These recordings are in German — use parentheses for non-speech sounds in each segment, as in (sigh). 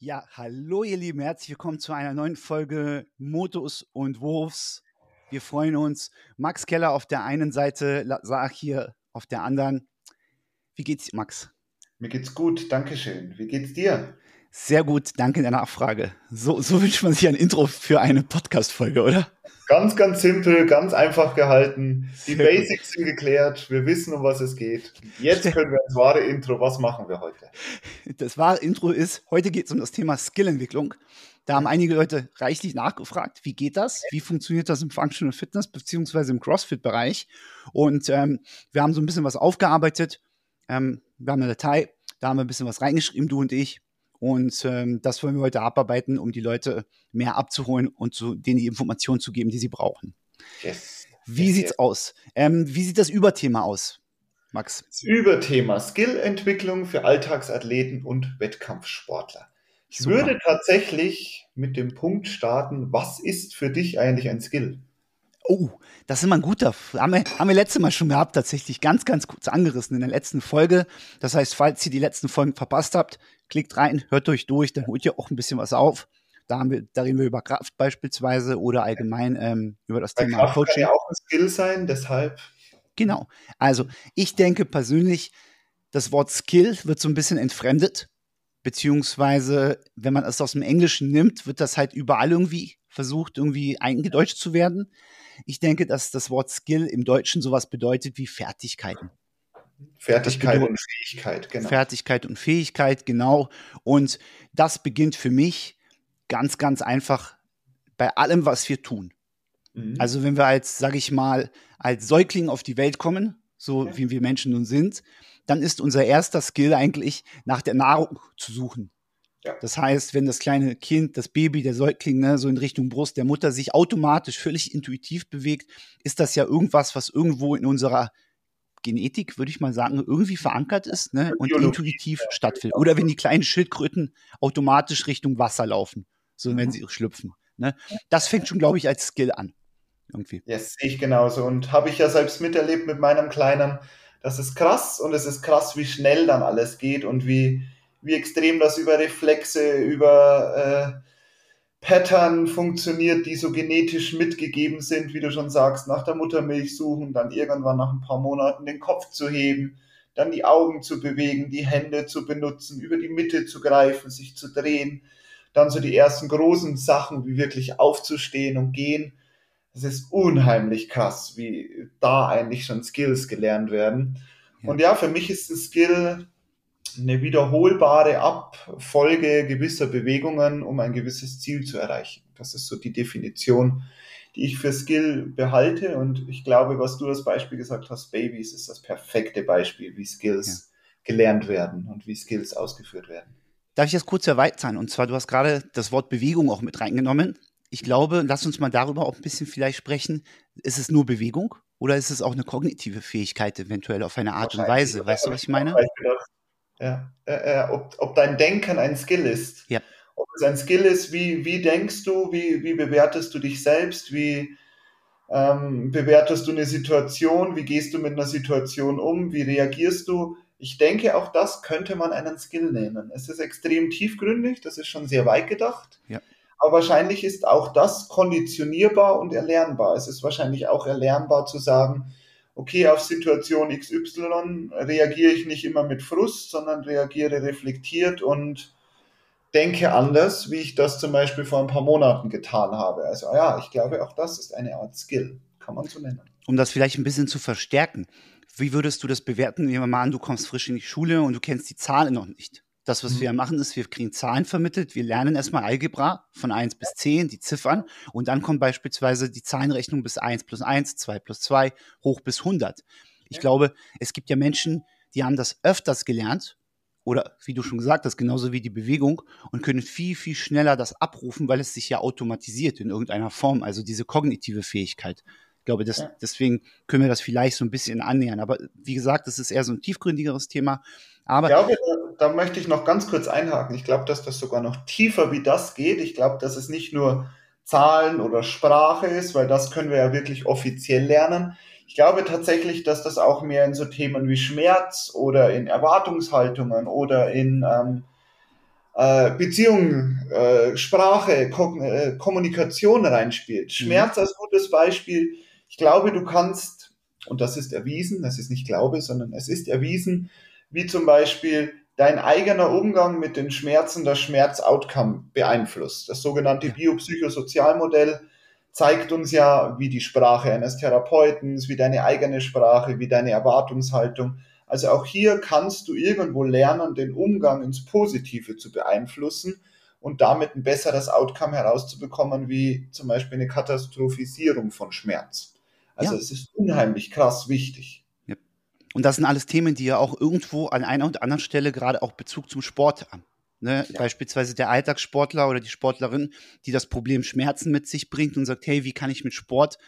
Ja, hallo ihr Lieben, herzlich willkommen zu einer neuen Folge Motos und Wurfs. Wir freuen uns. Max Keller auf der einen Seite, Sag hier auf der anderen. Wie geht's Max? Mir geht's gut, danke schön. Wie geht's dir? Sehr gut, danke der Nachfrage. So, so wünscht man sich ein Intro für eine Podcast-Folge, oder? Ganz, ganz simpel, ganz einfach gehalten. Die Sehr Basics gut. sind geklärt. Wir wissen, um was es geht. Jetzt (laughs) können wir das wahre Intro. Was machen wir heute? Das wahre Intro ist, heute geht es um das Thema Skillentwicklung. Da haben einige Leute reichlich nachgefragt, wie geht das? Wie funktioniert das im Functional Fitness beziehungsweise im CrossFit-Bereich? Und ähm, wir haben so ein bisschen was aufgearbeitet. Ähm, wir haben eine Datei, da haben wir ein bisschen was reingeschrieben, du und ich. Und ähm, das wollen wir heute abarbeiten, um die Leute mehr abzuholen und zu, denen die Informationen zu geben, die sie brauchen. Yes. Wie yes, sieht's yes. aus? Ähm, wie sieht das Überthema aus, Max? Das Überthema Skillentwicklung für Alltagsathleten und Wettkampfsportler. Ich Super. würde tatsächlich mit dem Punkt starten, was ist für dich eigentlich ein Skill? Oh, das ist immer ein guter. Haben wir, haben wir letztes Mal schon gehabt, tatsächlich ganz, ganz kurz angerissen in der letzten Folge. Das heißt, falls ihr die letzten Folgen verpasst habt, klickt rein, hört euch durch, dann holt ihr auch ein bisschen was auf. Da, haben wir, da reden wir über Kraft beispielsweise oder allgemein ähm, über das Bei Thema Kraft Coaching. Kann ja auch ein Skill sein, deshalb. Genau. Also ich denke persönlich, das Wort Skill wird so ein bisschen entfremdet, beziehungsweise wenn man es aus dem Englischen nimmt, wird das halt überall irgendwie versucht, irgendwie eingedeutscht zu werden. Ich denke, dass das Wort Skill im Deutschen sowas bedeutet wie Fertigkeiten. Fertigkeit und Fähigkeit, genau. Fertigkeit und Fähigkeit, genau. Und das beginnt für mich ganz, ganz einfach bei allem, was wir tun. Mhm. Also wenn wir als, sage ich mal, als Säugling auf die Welt kommen, so ja. wie wir Menschen nun sind, dann ist unser erster Skill eigentlich nach der Nahrung zu suchen. Ja. Das heißt, wenn das kleine Kind, das Baby, der Säugling, ne, so in Richtung Brust der Mutter sich automatisch völlig intuitiv bewegt, ist das ja irgendwas, was irgendwo in unserer Genetik, würde ich mal sagen, irgendwie verankert ist ne, und intuitiv stattfindet. Oder wenn die kleinen Schildkröten automatisch Richtung Wasser laufen, so wenn mhm. sie schlüpfen. Ne? Das fängt schon, glaube ich, als Skill an. Irgendwie. Ja, yes, sehe ich genauso. Und habe ich ja selbst miterlebt mit meinem Kleinen. Das ist krass und es ist krass, wie schnell dann alles geht und wie, wie extrem das über Reflexe, über äh, Pattern funktioniert, die so genetisch mitgegeben sind, wie du schon sagst, nach der Muttermilch suchen, dann irgendwann nach ein paar Monaten den Kopf zu heben, dann die Augen zu bewegen, die Hände zu benutzen, über die Mitte zu greifen, sich zu drehen, dann so die ersten großen Sachen, wie wirklich aufzustehen und gehen. Es ist unheimlich krass, wie da eigentlich schon Skills gelernt werden. Ja. Und ja, für mich ist ein Skill eine wiederholbare Abfolge gewisser Bewegungen, um ein gewisses Ziel zu erreichen. Das ist so die Definition, die ich für Skill behalte. Und ich glaube, was du als Beispiel gesagt hast, Babys, ist das perfekte Beispiel, wie Skills ja. gelernt werden und wie Skills ausgeführt werden. Darf ich das kurz erweitern? Und zwar, du hast gerade das Wort Bewegung auch mit reingenommen. Ich glaube, lass uns mal darüber auch ein bisschen vielleicht sprechen. Ist es nur Bewegung oder ist es auch eine kognitive Fähigkeit eventuell auf eine Art und Weise? Weißt du, was ich meine? Ja. Äh, äh, ob, ob dein Denken ein Skill ist. Ja. Ob es ein Skill ist, wie, wie denkst du, wie, wie bewertest du dich selbst, wie ähm, bewertest du eine Situation, wie gehst du mit einer Situation um, wie reagierst du. Ich denke, auch das könnte man einen Skill nennen. Es ist extrem tiefgründig, das ist schon sehr weit gedacht. Ja. Aber wahrscheinlich ist auch das konditionierbar und erlernbar. Es ist wahrscheinlich auch erlernbar zu sagen, okay, auf Situation XY reagiere ich nicht immer mit Frust, sondern reagiere reflektiert und denke anders, wie ich das zum Beispiel vor ein paar Monaten getan habe. Also ja, ich glaube, auch das ist eine Art Skill, kann man so nennen. Um das vielleicht ein bisschen zu verstärken, wie würdest du das bewerten? Nehmen wir mal an, du kommst frisch in die Schule und du kennst die Zahlen noch nicht. Das, was mhm. wir machen, ist, wir kriegen Zahlen vermittelt. Wir lernen erstmal Algebra von 1 bis 10, die Ziffern. Und dann kommt beispielsweise die Zahlenrechnung bis 1 plus 1, 2 plus 2, hoch bis 100. Ich glaube, es gibt ja Menschen, die haben das öfters gelernt. Oder wie du schon gesagt hast, genauso wie die Bewegung und können viel, viel schneller das abrufen, weil es sich ja automatisiert in irgendeiner Form. Also diese kognitive Fähigkeit. Ich glaube, das, deswegen können wir das vielleicht so ein bisschen annähern. Aber wie gesagt, das ist eher so ein tiefgründigeres Thema. Aber ja, da möchte ich noch ganz kurz einhaken. Ich glaube, dass das sogar noch tiefer wie das geht. Ich glaube, dass es nicht nur Zahlen oder Sprache ist, weil das können wir ja wirklich offiziell lernen. Ich glaube tatsächlich, dass das auch mehr in so Themen wie Schmerz oder in Erwartungshaltungen oder in ähm, äh, Beziehung, äh, Sprache, Ko äh, Kommunikation reinspielt. Mhm. Schmerz mhm. als gutes Beispiel. Ich glaube, du kannst, und das ist erwiesen, das ist nicht Glaube, sondern es ist erwiesen, wie zum Beispiel dein eigener Umgang mit den Schmerzen das Schmerz-Outcome beeinflusst. Das sogenannte Biopsychosozialmodell zeigt uns ja, wie die Sprache eines Therapeuten, wie deine eigene Sprache, wie deine Erwartungshaltung. Also auch hier kannst du irgendwo lernen, den Umgang ins Positive zu beeinflussen und damit ein besseres Outcome herauszubekommen, wie zum Beispiel eine Katastrophisierung von Schmerz. Also ja. es ist unheimlich krass wichtig. Und das sind alles Themen, die ja auch irgendwo an einer und anderen Stelle gerade auch Bezug zum Sport haben. Ne? Ja. Beispielsweise der Alltagssportler oder die Sportlerin, die das Problem Schmerzen mit sich bringt und sagt, hey, wie kann ich mit Sport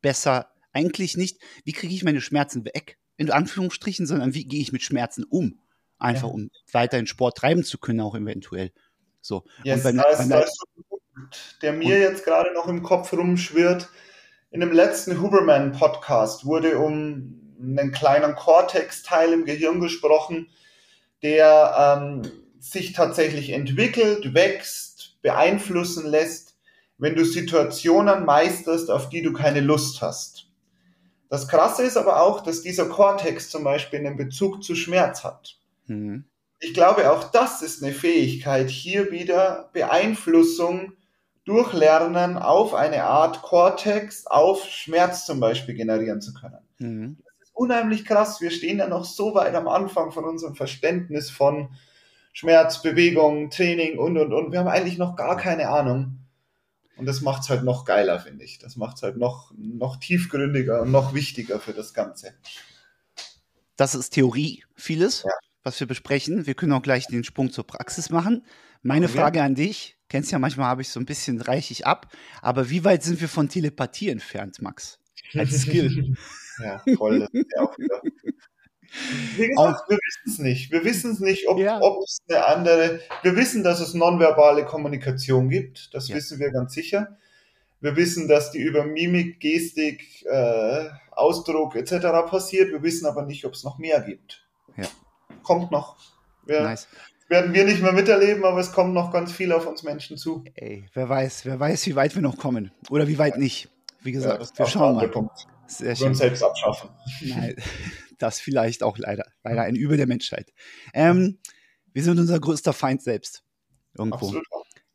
besser, eigentlich nicht, wie kriege ich meine Schmerzen weg, in Anführungsstrichen, sondern wie gehe ich mit Schmerzen um? Einfach, ja. um weiterhin Sport treiben zu können, auch eventuell. So. Yes, und beim, da ist, beim, der mir jetzt gerade noch im Kopf rumschwirrt. In dem letzten Huberman-Podcast wurde um einen kleinen Cortex-Teil im Gehirn gesprochen, der ähm, sich tatsächlich entwickelt, wächst, beeinflussen lässt, wenn du Situationen meisterst, auf die du keine Lust hast. Das Krasse ist aber auch, dass dieser Cortex zum Beispiel einen Bezug zu Schmerz hat. Mhm. Ich glaube, auch das ist eine Fähigkeit, hier wieder Beeinflussung durch Lernen auf eine Art Cortex, auf Schmerz zum Beispiel generieren zu können. Mhm. Unheimlich krass. Wir stehen ja noch so weit am Anfang von unserem Verständnis von Schmerz, Bewegung, Training und, und, und. Wir haben eigentlich noch gar keine Ahnung. Und das macht es halt noch geiler, finde ich. Das macht es halt noch, noch tiefgründiger und noch wichtiger für das Ganze. Das ist Theorie, vieles, ja. was wir besprechen. Wir können auch gleich den Sprung zur Praxis machen. Meine okay. Frage an dich, kennst ja, manchmal habe ich so ein bisschen, reich ich ab, aber wie weit sind wir von Telepathie entfernt, Max? Als Skill. (laughs) ja, voll. Das ja auch wieder (laughs) wie gesagt, wir wissen es nicht. Wir wissen es nicht, ob, ja. es eine andere. Wir wissen, dass es nonverbale Kommunikation gibt. Das ja. wissen wir ganz sicher. Wir wissen, dass die über Mimik, Gestik, äh, Ausdruck etc. passiert. Wir wissen aber nicht, ob es noch mehr gibt. Ja. Kommt noch. Wir, nice. Werden wir nicht mehr miterleben, aber es kommt noch ganz viel auf uns Menschen zu. Ey, wer weiß, wer weiß, wie weit wir noch kommen. Oder wie weit nicht. Wie gesagt, wir schauen mal. Punkt. Sehr schön. Uns selbst abschaffen. Nein. (laughs) das vielleicht auch leider, leider ein Übel der Menschheit. Ähm, wir sind unser größter Feind selbst. Irgendwo. Absolut.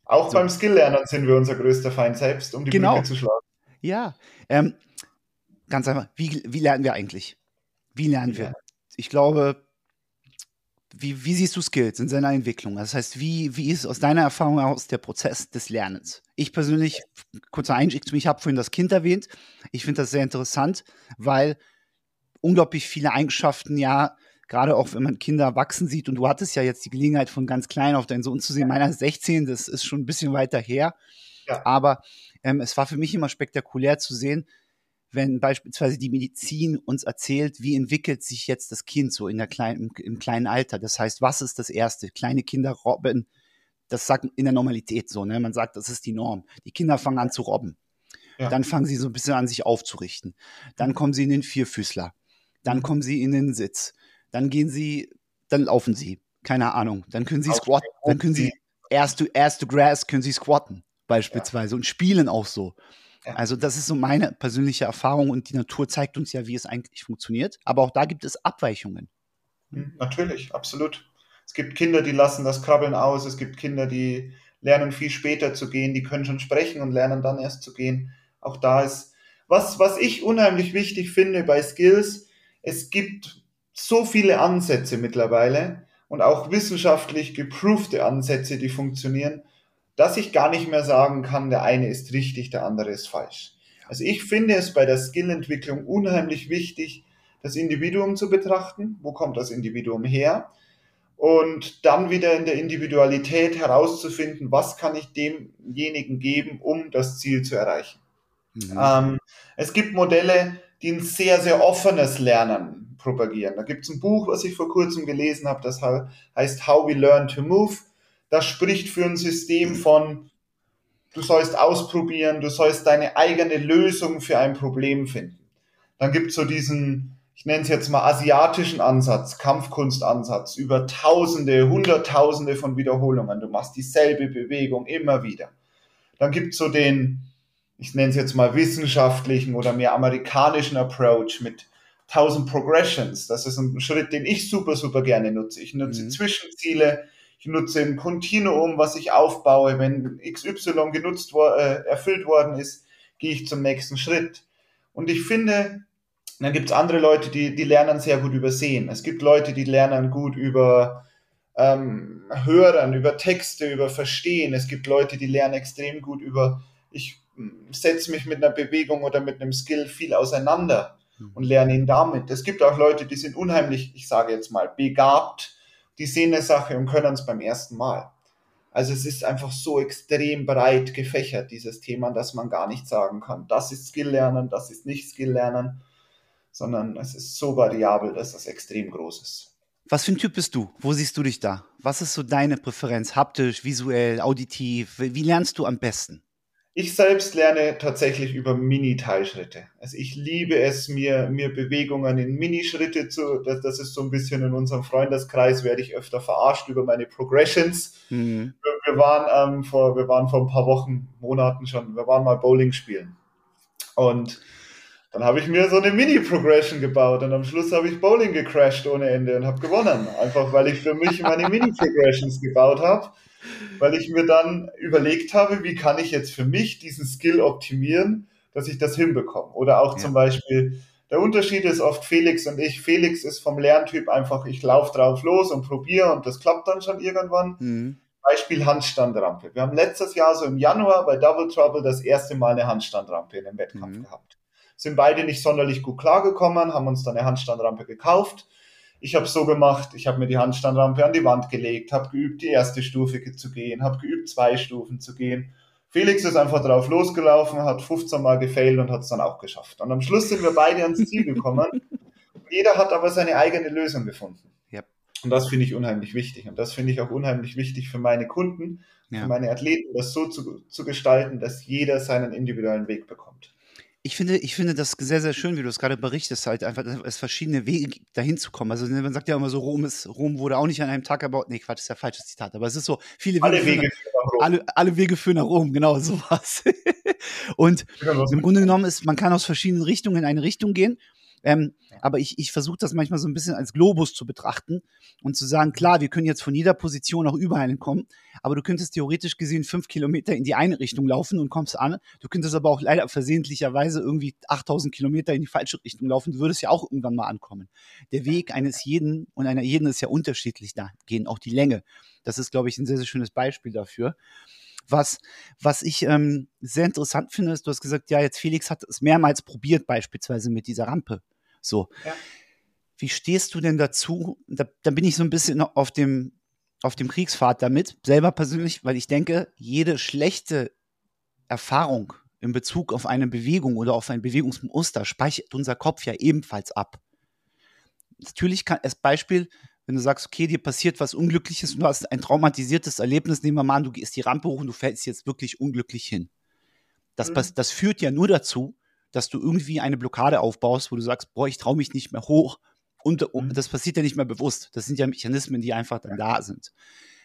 Auch so. beim Skill-Lernen sind wir unser größter Feind selbst, um die genau. Brücke zu schlagen. Ja, ähm, ganz einfach, wie, wie lernen wir eigentlich? Wie lernen wir? Ich glaube, wie, wie, siehst du Skills in seiner Entwicklung? Das heißt, wie, wie ist aus deiner Erfahrung heraus der Prozess des Lernens? Ich persönlich, kurzer Einstieg zu mir, ich habe vorhin das Kind erwähnt. Ich finde das sehr interessant, weil unglaublich viele Eigenschaften, ja, gerade auch wenn man Kinder wachsen sieht. Und du hattest ja jetzt die Gelegenheit, von ganz klein auf deinen Sohn zu sehen. Meiner ist 16, das ist schon ein bisschen weiter her. Ja. Aber ähm, es war für mich immer spektakulär zu sehen, wenn beispielsweise die Medizin uns erzählt, wie entwickelt sich jetzt das Kind so in der kleinen, im, kleinen Alter. Das heißt, was ist das Erste? Kleine Kinder robben, das sagt in der Normalität so, ne? Man sagt, das ist die Norm. Die Kinder fangen an zu robben. Ja. Dann fangen sie so ein bisschen an, sich aufzurichten. Dann kommen sie in den Vierfüßler. Dann kommen sie in den Sitz. Dann gehen sie, dann laufen sie. Keine Ahnung. Dann können sie squatten. Dann können sie erst to, erst to grass können sie squatten, beispielsweise. Ja. Und spielen auch so. Also, das ist so meine persönliche Erfahrung und die Natur zeigt uns ja, wie es eigentlich funktioniert. Aber auch da gibt es Abweichungen. Hm, natürlich, absolut. Es gibt Kinder, die lassen das Krabbeln aus. Es gibt Kinder, die lernen viel später zu gehen. Die können schon sprechen und lernen dann erst zu gehen. Auch da ist was, was ich unheimlich wichtig finde bei Skills, es gibt so viele Ansätze mittlerweile und auch wissenschaftlich geprovte Ansätze, die funktionieren, dass ich gar nicht mehr sagen kann, der eine ist richtig, der andere ist falsch. Also ich finde es bei der Skillentwicklung unheimlich wichtig, das Individuum zu betrachten. Wo kommt das Individuum her? Und dann wieder in der Individualität herauszufinden, was kann ich demjenigen geben, um das Ziel zu erreichen. Mhm. Ähm, es gibt Modelle, die ein sehr, sehr offenes Lernen propagieren. Da gibt es ein Buch, was ich vor kurzem gelesen habe, das heißt How We Learn to Move. Das spricht für ein System von, du sollst ausprobieren, du sollst deine eigene Lösung für ein Problem finden. Dann gibt es so diesen, ich nenne es jetzt mal asiatischen Ansatz, Kampfkunstansatz, über Tausende, Hunderttausende von Wiederholungen. Du machst dieselbe Bewegung immer wieder. Dann gibt es so den, ich nenne es jetzt mal wissenschaftlichen oder mehr amerikanischen Approach mit 1000 Progressions. Das ist ein Schritt, den ich super, super gerne nutze. Ich nutze mhm. Zwischenziele, ich nutze ein Kontinuum, was ich aufbaue. Wenn XY genutzt, äh, erfüllt worden ist, gehe ich zum nächsten Schritt. Und ich finde, dann gibt es andere Leute, die, die lernen sehr gut übersehen. Es gibt Leute, die lernen gut über ähm, Hören, über Texte, über Verstehen. Es gibt Leute, die lernen extrem gut über, ich setze mich mit einer Bewegung oder mit einem Skill viel auseinander mhm. und lerne ihn damit. Es gibt auch Leute, die sind unheimlich, ich sage jetzt mal, begabt die sehen eine Sache und können es beim ersten Mal. Also es ist einfach so extrem breit gefächert, dieses Thema, dass man gar nicht sagen kann, das ist Skill lernen, das ist nicht Skill lernen, sondern es ist so variabel, dass das extrem groß ist. Was für ein Typ bist du? Wo siehst du dich da? Was ist so deine Präferenz? Haptisch, visuell, auditiv? Wie lernst du am besten? Ich selbst lerne tatsächlich über Mini-Teilschritte. Also ich liebe es, mir, mir Bewegungen in Minischritte zu, das, das ist so ein bisschen in unserem Freundeskreis, werde ich öfter verarscht über meine Progressions. Mhm. Wir, wir, waren, ähm, vor, wir waren vor ein paar Wochen, Monaten schon, wir waren mal Bowling spielen. Und dann habe ich mir so eine Mini-Progression gebaut und am Schluss habe ich Bowling gecrashed ohne Ende und habe gewonnen. Einfach weil ich für mich meine (laughs) Mini-Progressions gebaut habe weil ich mir dann überlegt habe, wie kann ich jetzt für mich diesen Skill optimieren, dass ich das hinbekomme. Oder auch ja. zum Beispiel, der Unterschied ist oft Felix und ich. Felix ist vom Lerntyp einfach, ich laufe drauf los und probiere und das klappt dann schon irgendwann. Mhm. Beispiel Handstandrampe. Wir haben letztes Jahr so im Januar bei Double Trouble das erste Mal eine Handstandrampe in einem Wettkampf mhm. gehabt. Sind beide nicht sonderlich gut klargekommen, haben uns dann eine Handstandrampe gekauft ich habe so gemacht, ich habe mir die Handstandrampe an die Wand gelegt, habe geübt, die erste Stufe zu gehen, habe geübt, zwei Stufen zu gehen. Felix ist einfach drauf losgelaufen, hat 15 Mal gefailt und hat es dann auch geschafft. Und am Schluss sind wir beide ans Ziel gekommen. (laughs) Jeder hat aber seine eigene Lösung gefunden. Yep. Und das finde ich unheimlich wichtig. Und das finde ich auch unheimlich wichtig für meine Kunden, ja. für meine Athleten, das so zu, zu gestalten, dass jeder seinen individuellen Weg bekommt. Ich finde, ich finde das sehr, sehr schön, wie du es gerade berichtest, halt einfach, es verschiedene Wege dahin zu kommen. Also man sagt ja immer so, Rom ist, Rom wurde auch nicht an einem Tag gebaut. Nee, Quatsch, ist ja falsches Zitat, aber es ist so, viele Wege. Alle Wege führen nach Rom. Alle, alle Wege führen nach Rom, genau, (laughs) sowas. Und im Grunde genommen ist, man kann aus verschiedenen Richtungen in eine Richtung gehen. Ähm, aber ich, ich versuche das manchmal so ein bisschen als Globus zu betrachten und zu sagen, klar, wir können jetzt von jeder Position auch überall hinkommen, aber du könntest theoretisch gesehen fünf Kilometer in die eine Richtung laufen und kommst an. Du könntest aber auch leider versehentlicherweise irgendwie 8000 Kilometer in die falsche Richtung laufen. Du würdest ja auch irgendwann mal ankommen. Der Weg eines jeden und einer jeden ist ja unterschiedlich da gehen, auch die Länge. Das ist, glaube ich, ein sehr, sehr schönes Beispiel dafür. Was, was ich ähm, sehr interessant finde, ist, du hast gesagt, ja, jetzt Felix hat es mehrmals probiert, beispielsweise mit dieser Rampe. So. Ja. Wie stehst du denn dazu? Da, da bin ich so ein bisschen auf dem, auf dem Kriegspfad damit, selber persönlich, weil ich denke, jede schlechte Erfahrung in Bezug auf eine Bewegung oder auf ein Bewegungsmuster speichert unser Kopf ja ebenfalls ab. Natürlich kann als Beispiel, wenn du sagst, okay, dir passiert was Unglückliches und du hast ein traumatisiertes Erlebnis, nehmen wir mal an, du gehst die Rampe hoch und du fällst jetzt wirklich unglücklich hin. Das, mhm. das führt ja nur dazu, dass du irgendwie eine Blockade aufbaust, wo du sagst, boah, ich traue mich nicht mehr hoch. Und, mhm. das passiert ja nicht mehr bewusst. Das sind ja Mechanismen, die einfach dann da sind.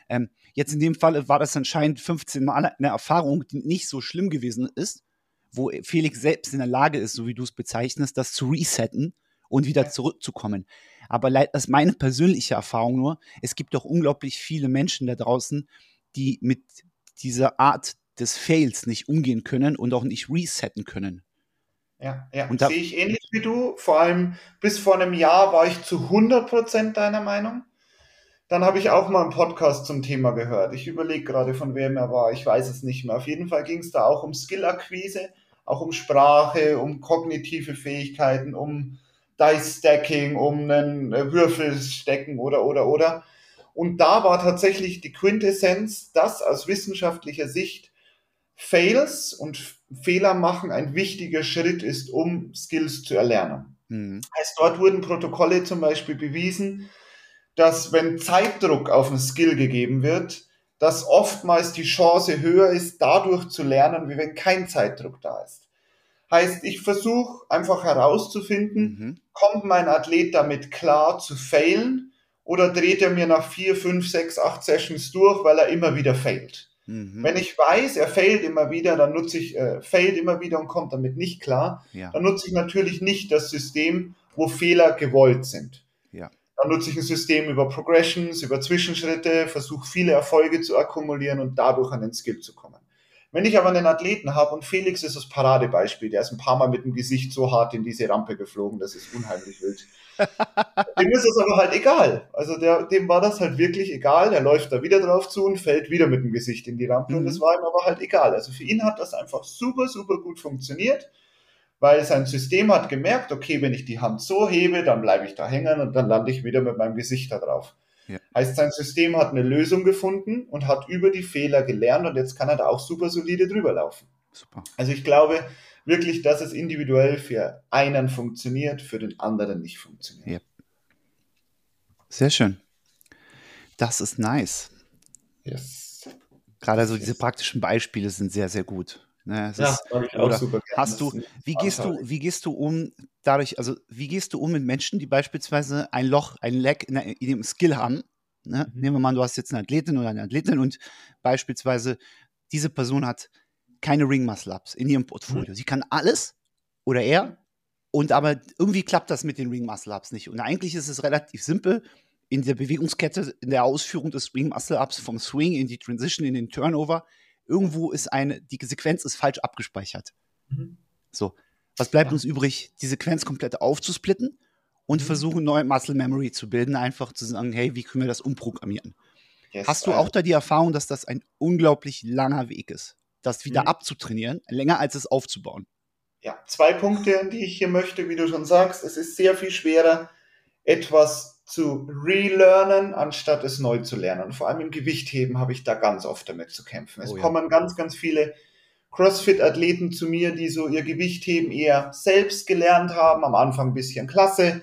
Ähm, jetzt in dem Fall war das anscheinend 15 Mal eine Erfahrung, die nicht so schlimm gewesen ist, wo Felix selbst in der Lage ist, so wie du es bezeichnest, das zu resetten und wieder zurückzukommen. Aber das ist meine persönliche Erfahrung nur. Es gibt doch unglaublich viele Menschen da draußen, die mit dieser Art des Fails nicht umgehen können und auch nicht resetten können. Ja, ja. Und sehe ich ähnlich wie du. Vor allem bis vor einem Jahr war ich zu 100% deiner Meinung. Dann habe ich auch mal einen Podcast zum Thema gehört. Ich überlege gerade, von wem er war. Ich weiß es nicht mehr. Auf jeden Fall ging es da auch um Skill-Akquise, auch um Sprache, um kognitive Fähigkeiten, um Dice-Stacking, um einen Würfel stecken oder, oder, oder. Und da war tatsächlich die Quintessenz, dass aus wissenschaftlicher Sicht Fails und Fehler machen ein wichtiger Schritt ist, um Skills zu erlernen. Mhm. Heißt, dort wurden Protokolle zum Beispiel bewiesen, dass wenn Zeitdruck auf ein Skill gegeben wird, dass oftmals die Chance höher ist, dadurch zu lernen, wie wenn kein Zeitdruck da ist. Heißt, ich versuche einfach herauszufinden, mhm. kommt mein Athlet damit klar zu failen oder dreht er mir nach vier, fünf, sechs, acht Sessions durch, weil er immer wieder failt. Mhm. Wenn ich weiß, er failt immer wieder, dann nutze ich, äh, failt immer wieder und kommt damit nicht klar, ja. dann nutze ich natürlich nicht das System, wo Fehler gewollt sind. Ja. Dann nutze ich ein System über Progressions, über Zwischenschritte, versuche viele Erfolge zu akkumulieren und dadurch an den Skill zu kommen. Wenn ich aber einen Athleten habe und Felix ist das Paradebeispiel, der ist ein paar Mal mit dem Gesicht so hart in diese Rampe geflogen, das ist unheimlich wild. (laughs) dem ist es aber halt egal. Also der, dem war das halt wirklich egal. Der läuft da wieder drauf zu und fällt wieder mit dem Gesicht in die Rampe mhm. und das war ihm aber halt egal. Also für ihn hat das einfach super, super gut funktioniert, weil sein System hat gemerkt, okay, wenn ich die Hand so hebe, dann bleibe ich da hängen und dann lande ich wieder mit meinem Gesicht da drauf. Ja. Heißt, sein System hat eine Lösung gefunden und hat über die Fehler gelernt und jetzt kann er da auch super solide drüber laufen. Super. Also ich glaube wirklich, dass es individuell für einen funktioniert, für den anderen nicht funktioniert. Ja. Sehr schön. Das ist nice. Yes. Gerade so yes. diese praktischen Beispiele sind sehr, sehr gut. Ne, ja, ist, gerne. Hast du, wie gehst du, wie gehst du um dadurch, also wie gehst du um mit Menschen, die beispielsweise ein Loch, ein Leck in, in ihrem Skill haben? Ne? Mhm. Nehmen wir mal, du hast jetzt eine Athletin oder eine Athletin und beispielsweise diese Person hat keine Ring Muscle Ups in ihrem Portfolio. Mhm. Sie kann alles oder er und aber irgendwie klappt das mit den Ring Muscle Ups nicht. Und eigentlich ist es relativ simpel in der Bewegungskette, in der Ausführung des Ring Muscle Ups vom Swing in die Transition, in den Turnover irgendwo ist eine, die Sequenz ist falsch abgespeichert. Mhm. So. Was bleibt ja. uns übrig, die Sequenz komplett aufzusplitten und mhm. versuchen, neue Muscle Memory zu bilden, einfach zu sagen, hey, wie können wir das umprogrammieren? Yes, Hast du auch da die Erfahrung, dass das ein unglaublich langer Weg ist, das wieder mhm. abzutrainieren, länger als es aufzubauen? Ja, zwei Punkte, die ich hier möchte, wie du schon sagst. Es ist sehr viel schwerer, etwas zu relearnen, anstatt es neu zu lernen. Vor allem im Gewichtheben habe ich da ganz oft damit zu kämpfen. Es oh ja. kommen ganz, ganz viele CrossFit-Athleten zu mir, die so ihr Gewichtheben eher selbst gelernt haben, am Anfang ein bisschen klasse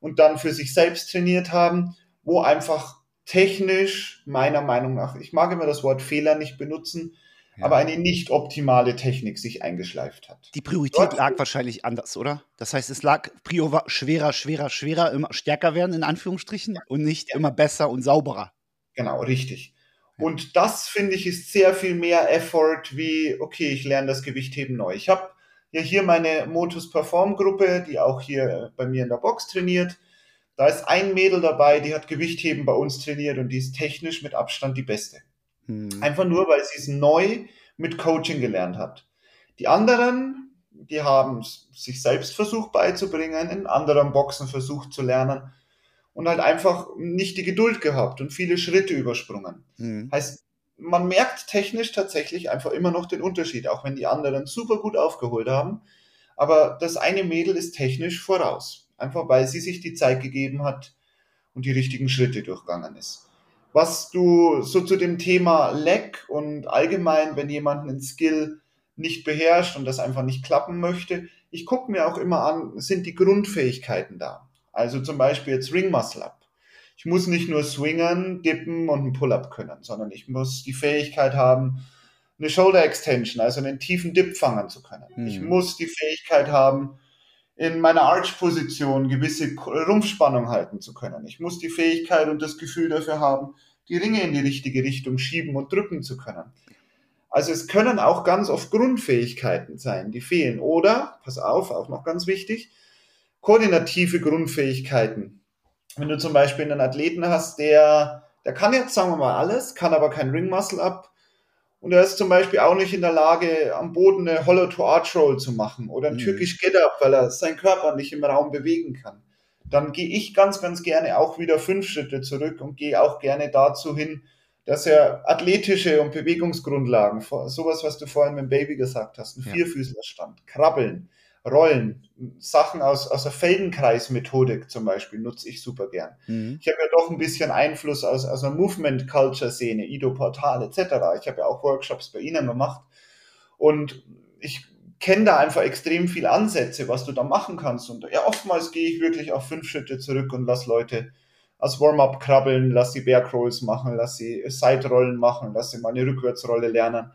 und dann für sich selbst trainiert haben, wo einfach technisch, meiner Meinung nach, ich mag immer das Wort Fehler nicht benutzen, aber eine nicht optimale Technik sich eingeschleift hat. Die Priorität Dort lag wahrscheinlich anders, oder? Das heißt, es lag Prio war schwerer, schwerer, schwerer, immer stärker werden, in Anführungsstrichen, und nicht ja. immer besser und sauberer. Genau, richtig. Und das, finde ich, ist sehr viel mehr Effort wie, okay, ich lerne das Gewichtheben neu. Ich habe ja hier meine Motus Perform Gruppe, die auch hier bei mir in der Box trainiert. Da ist ein Mädel dabei, die hat Gewichtheben bei uns trainiert und die ist technisch mit Abstand die beste. Hm. Einfach nur, weil sie es neu mit Coaching gelernt hat. Die anderen, die haben sich selbst versucht beizubringen, in anderen Boxen versucht zu lernen und halt einfach nicht die Geduld gehabt und viele Schritte übersprungen. Hm. Heißt, man merkt technisch tatsächlich einfach immer noch den Unterschied, auch wenn die anderen super gut aufgeholt haben. Aber das eine Mädel ist technisch voraus. Einfach weil sie sich die Zeit gegeben hat und die richtigen Schritte durchgangen ist was du so zu dem Thema Lack und allgemein, wenn jemand einen Skill nicht beherrscht und das einfach nicht klappen möchte, ich gucke mir auch immer an, sind die Grundfähigkeiten da? Also zum Beispiel jetzt Ring Muscle Up. Ich muss nicht nur swingen, dippen und einen Pull-up können, sondern ich muss die Fähigkeit haben, eine Shoulder Extension, also einen tiefen Dip fangen zu können. Hm. Ich muss die Fähigkeit haben, in meiner Arch-Position gewisse Rumpfspannung halten zu können. Ich muss die Fähigkeit und das Gefühl dafür haben, die Ringe in die richtige Richtung schieben und drücken zu können. Also es können auch ganz oft Grundfähigkeiten sein, die fehlen. Oder, pass auf, auch noch ganz wichtig, koordinative Grundfähigkeiten. Wenn du zum Beispiel einen Athleten hast, der, der kann jetzt, sagen wir mal, alles, kann aber kein Ring Muscle Up und er ist zum Beispiel auch nicht in der Lage, am Boden eine Hollow-to-Arch-Roll zu machen oder ein mhm. türkisch Get-Up, weil er seinen Körper nicht im Raum bewegen kann dann gehe ich ganz, ganz gerne auch wieder fünf Schritte zurück und gehe auch gerne dazu hin, dass er athletische und Bewegungsgrundlagen, sowas, was du vorhin mit dem Baby gesagt hast, ein ja. Vierfüßlerstand, Krabbeln, Rollen, Sachen aus, aus der Feldenkreis-Methodik zum Beispiel nutze ich super gern. Mhm. Ich habe ja doch ein bisschen Einfluss aus, aus einer Movement-Culture-Szene, Ido Portal etc. Ich habe ja auch Workshops bei Ihnen gemacht und ich kenne da einfach extrem viele Ansätze, was du da machen kannst. Und ja, oftmals gehe ich wirklich auf fünf Schritte zurück und lass Leute als Warm-up krabbeln, lass sie Bear Crawls machen, lass sie Side-Rollen machen, lass sie mal eine Rückwärtsrolle lernen.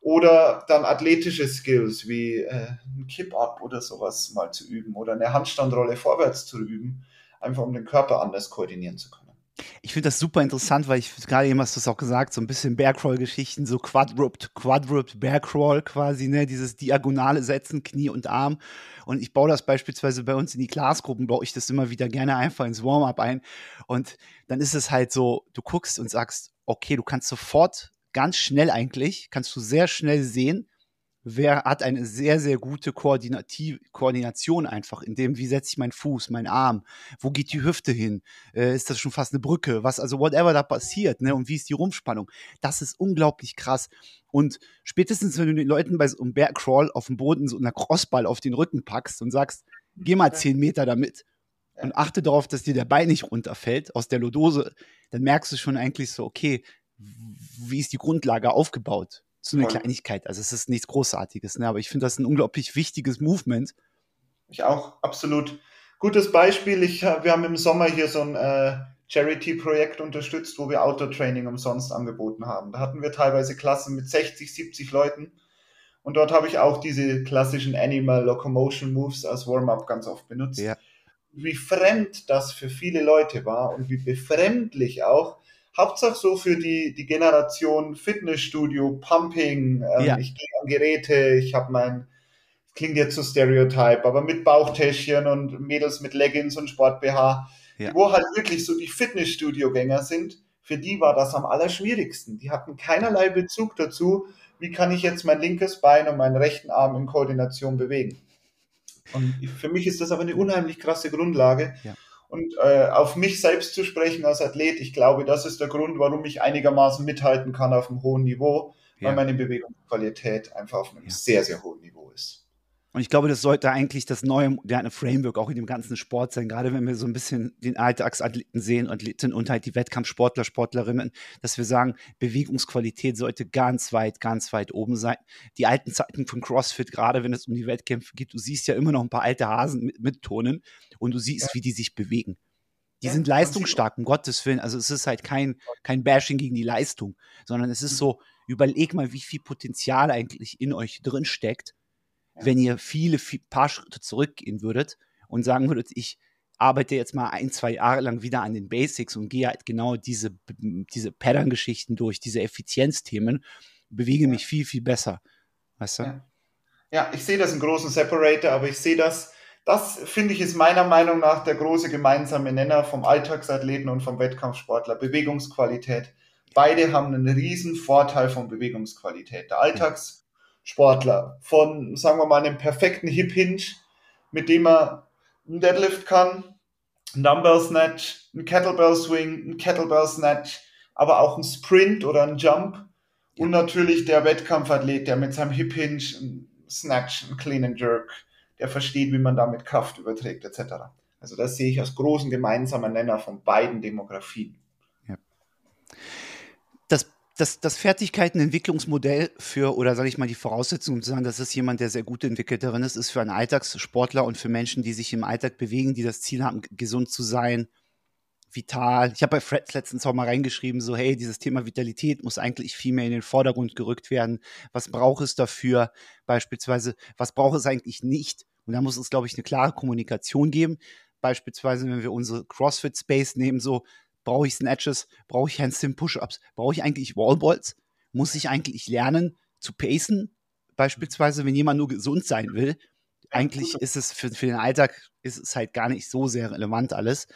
Oder dann athletische Skills wie äh, ein Kip-Up oder sowas mal zu üben oder eine Handstandrolle vorwärts zu üben, einfach um den Körper anders koordinieren zu können. Ich finde das super interessant, weil ich gerade eben hast du es auch gesagt, so ein bisschen Bearcrawl-Geschichten, so Quadruped, Quadruped Bearcrawl quasi, ne, dieses diagonale Setzen, Knie und Arm. Und ich baue das beispielsweise bei uns in die Classgruppen, baue ich das immer wieder gerne einfach ins Warm-up ein. Und dann ist es halt so, du guckst und sagst, okay, du kannst sofort ganz schnell eigentlich, kannst du sehr schnell sehen, wer hat eine sehr, sehr gute Koordination einfach, in dem, wie setze ich meinen Fuß, meinen Arm, wo geht die Hüfte hin, äh, ist das schon fast eine Brücke, was, also whatever da passiert, ne, und wie ist die Rumpfspannung. Das ist unglaublich krass. Und spätestens, wenn du den Leuten bei so einem Bear Crawl auf dem Boden so einer Crossball auf den Rücken packst und sagst, geh mal zehn Meter damit und achte darauf, dass dir der Bein nicht runterfällt aus der Lodose, dann merkst du schon eigentlich so, okay, wie ist die Grundlage aufgebaut? So eine Kleinigkeit. Also es ist nichts Großartiges, ne? aber ich finde das ein unglaublich wichtiges Movement. Ich auch, absolut. Gutes Beispiel, ich, wir haben im Sommer hier so ein äh, Charity-Projekt unterstützt, wo wir Outdoor-Training umsonst angeboten haben. Da hatten wir teilweise Klassen mit 60, 70 Leuten. Und dort habe ich auch diese klassischen Animal Locomotion Moves als Warm-up ganz oft benutzt. Ja. Wie fremd das für viele Leute war und wie befremdlich auch, Hauptsache so für die, die Generation Fitnessstudio, Pumping, ähm, ja. ich gehe an Geräte, ich habe mein, klingt jetzt so Stereotype, aber mit Bauchtäschchen und Mädels mit Leggings und Sport-BH, ja. wo halt wirklich so die Fitnessstudio-Gänger sind, für die war das am allerschwierigsten. Die hatten keinerlei Bezug dazu, wie kann ich jetzt mein linkes Bein und meinen rechten Arm in Koordination bewegen. Und für mich ist das aber eine unheimlich krasse Grundlage. Ja und äh, auf mich selbst zu sprechen als Athlet, ich glaube, das ist der Grund, warum ich einigermaßen mithalten kann auf einem hohen Niveau, weil ja. meine Bewegungsqualität einfach auf einem ja. sehr, sehr hohen Niveau ist. Und ich glaube, das sollte eigentlich das neue moderne Framework auch in dem ganzen Sport sein, gerade wenn wir so ein bisschen den Alltagsathleten sehen, Athleten und halt die Wettkampfsportler, Sportlerinnen, dass wir sagen, Bewegungsqualität sollte ganz weit, ganz weit oben sein. Die alten Zeiten von CrossFit, gerade wenn es um die Wettkämpfe geht, du siehst ja immer noch ein paar alte Hasen mit, mittonen und du siehst, ja. wie die sich bewegen. Die ja, sind leistungsstark, um Gottes Willen. Also es ist halt kein, kein Bashing gegen die Leistung, sondern es ist mhm. so, überleg mal, wie viel Potenzial eigentlich in euch drin steckt wenn ihr viele, viele paar Schritte zurückgehen würdet und sagen würdet, ich arbeite jetzt mal ein, zwei Jahre lang wieder an den Basics und gehe halt genau diese, diese Pattern-Geschichten durch, diese Effizienzthemen, bewege mich viel, viel besser. Weißt du? Ja, ja ich sehe das einen großen Separator, aber ich sehe das, das finde ich ist meiner Meinung nach der große gemeinsame Nenner vom Alltagsathleten und vom Wettkampfsportler, Bewegungsqualität. Beide haben einen riesen Vorteil von Bewegungsqualität. Der Alltags Sportler. Von, sagen wir mal, einem perfekten Hip Hinge, mit dem er einen Deadlift kann, einen Dumbbell Snatch, einen Kettlebell Swing, einen Kettlebell Snatch, aber auch einen Sprint oder einen Jump. Und natürlich der Wettkampfathlet, der mit seinem Hip Hinge einen Snatch, einen Clean and Jerk, der versteht, wie man damit Kraft überträgt, etc. Also das sehe ich als großen gemeinsamen Nenner von beiden Demografien. Ja das, das Fertigkeitenentwicklungsmodell für, oder sage ich mal, die Voraussetzung, um zu sagen, das ist jemand, der sehr gut entwickelt darin ist, ist für einen Alltagssportler und für Menschen, die sich im Alltag bewegen, die das Ziel haben, gesund zu sein, vital. Ich habe bei Fred letztens auch mal reingeschrieben, so, hey, dieses Thema Vitalität muss eigentlich viel mehr in den Vordergrund gerückt werden. Was braucht es dafür? Beispielsweise, was braucht es eigentlich nicht? Und da muss es, glaube ich, eine klare Kommunikation geben. Beispielsweise, wenn wir unsere CrossFit Space nehmen, so, Brauche ich Snatches? Brauche ich Handstand Push-Ups? Brauche ich eigentlich Wallballs? Muss ich eigentlich lernen zu pacen? Beispielsweise, wenn jemand nur gesund sein will. Eigentlich ist es für, für den Alltag ist es halt gar nicht so sehr relevant alles.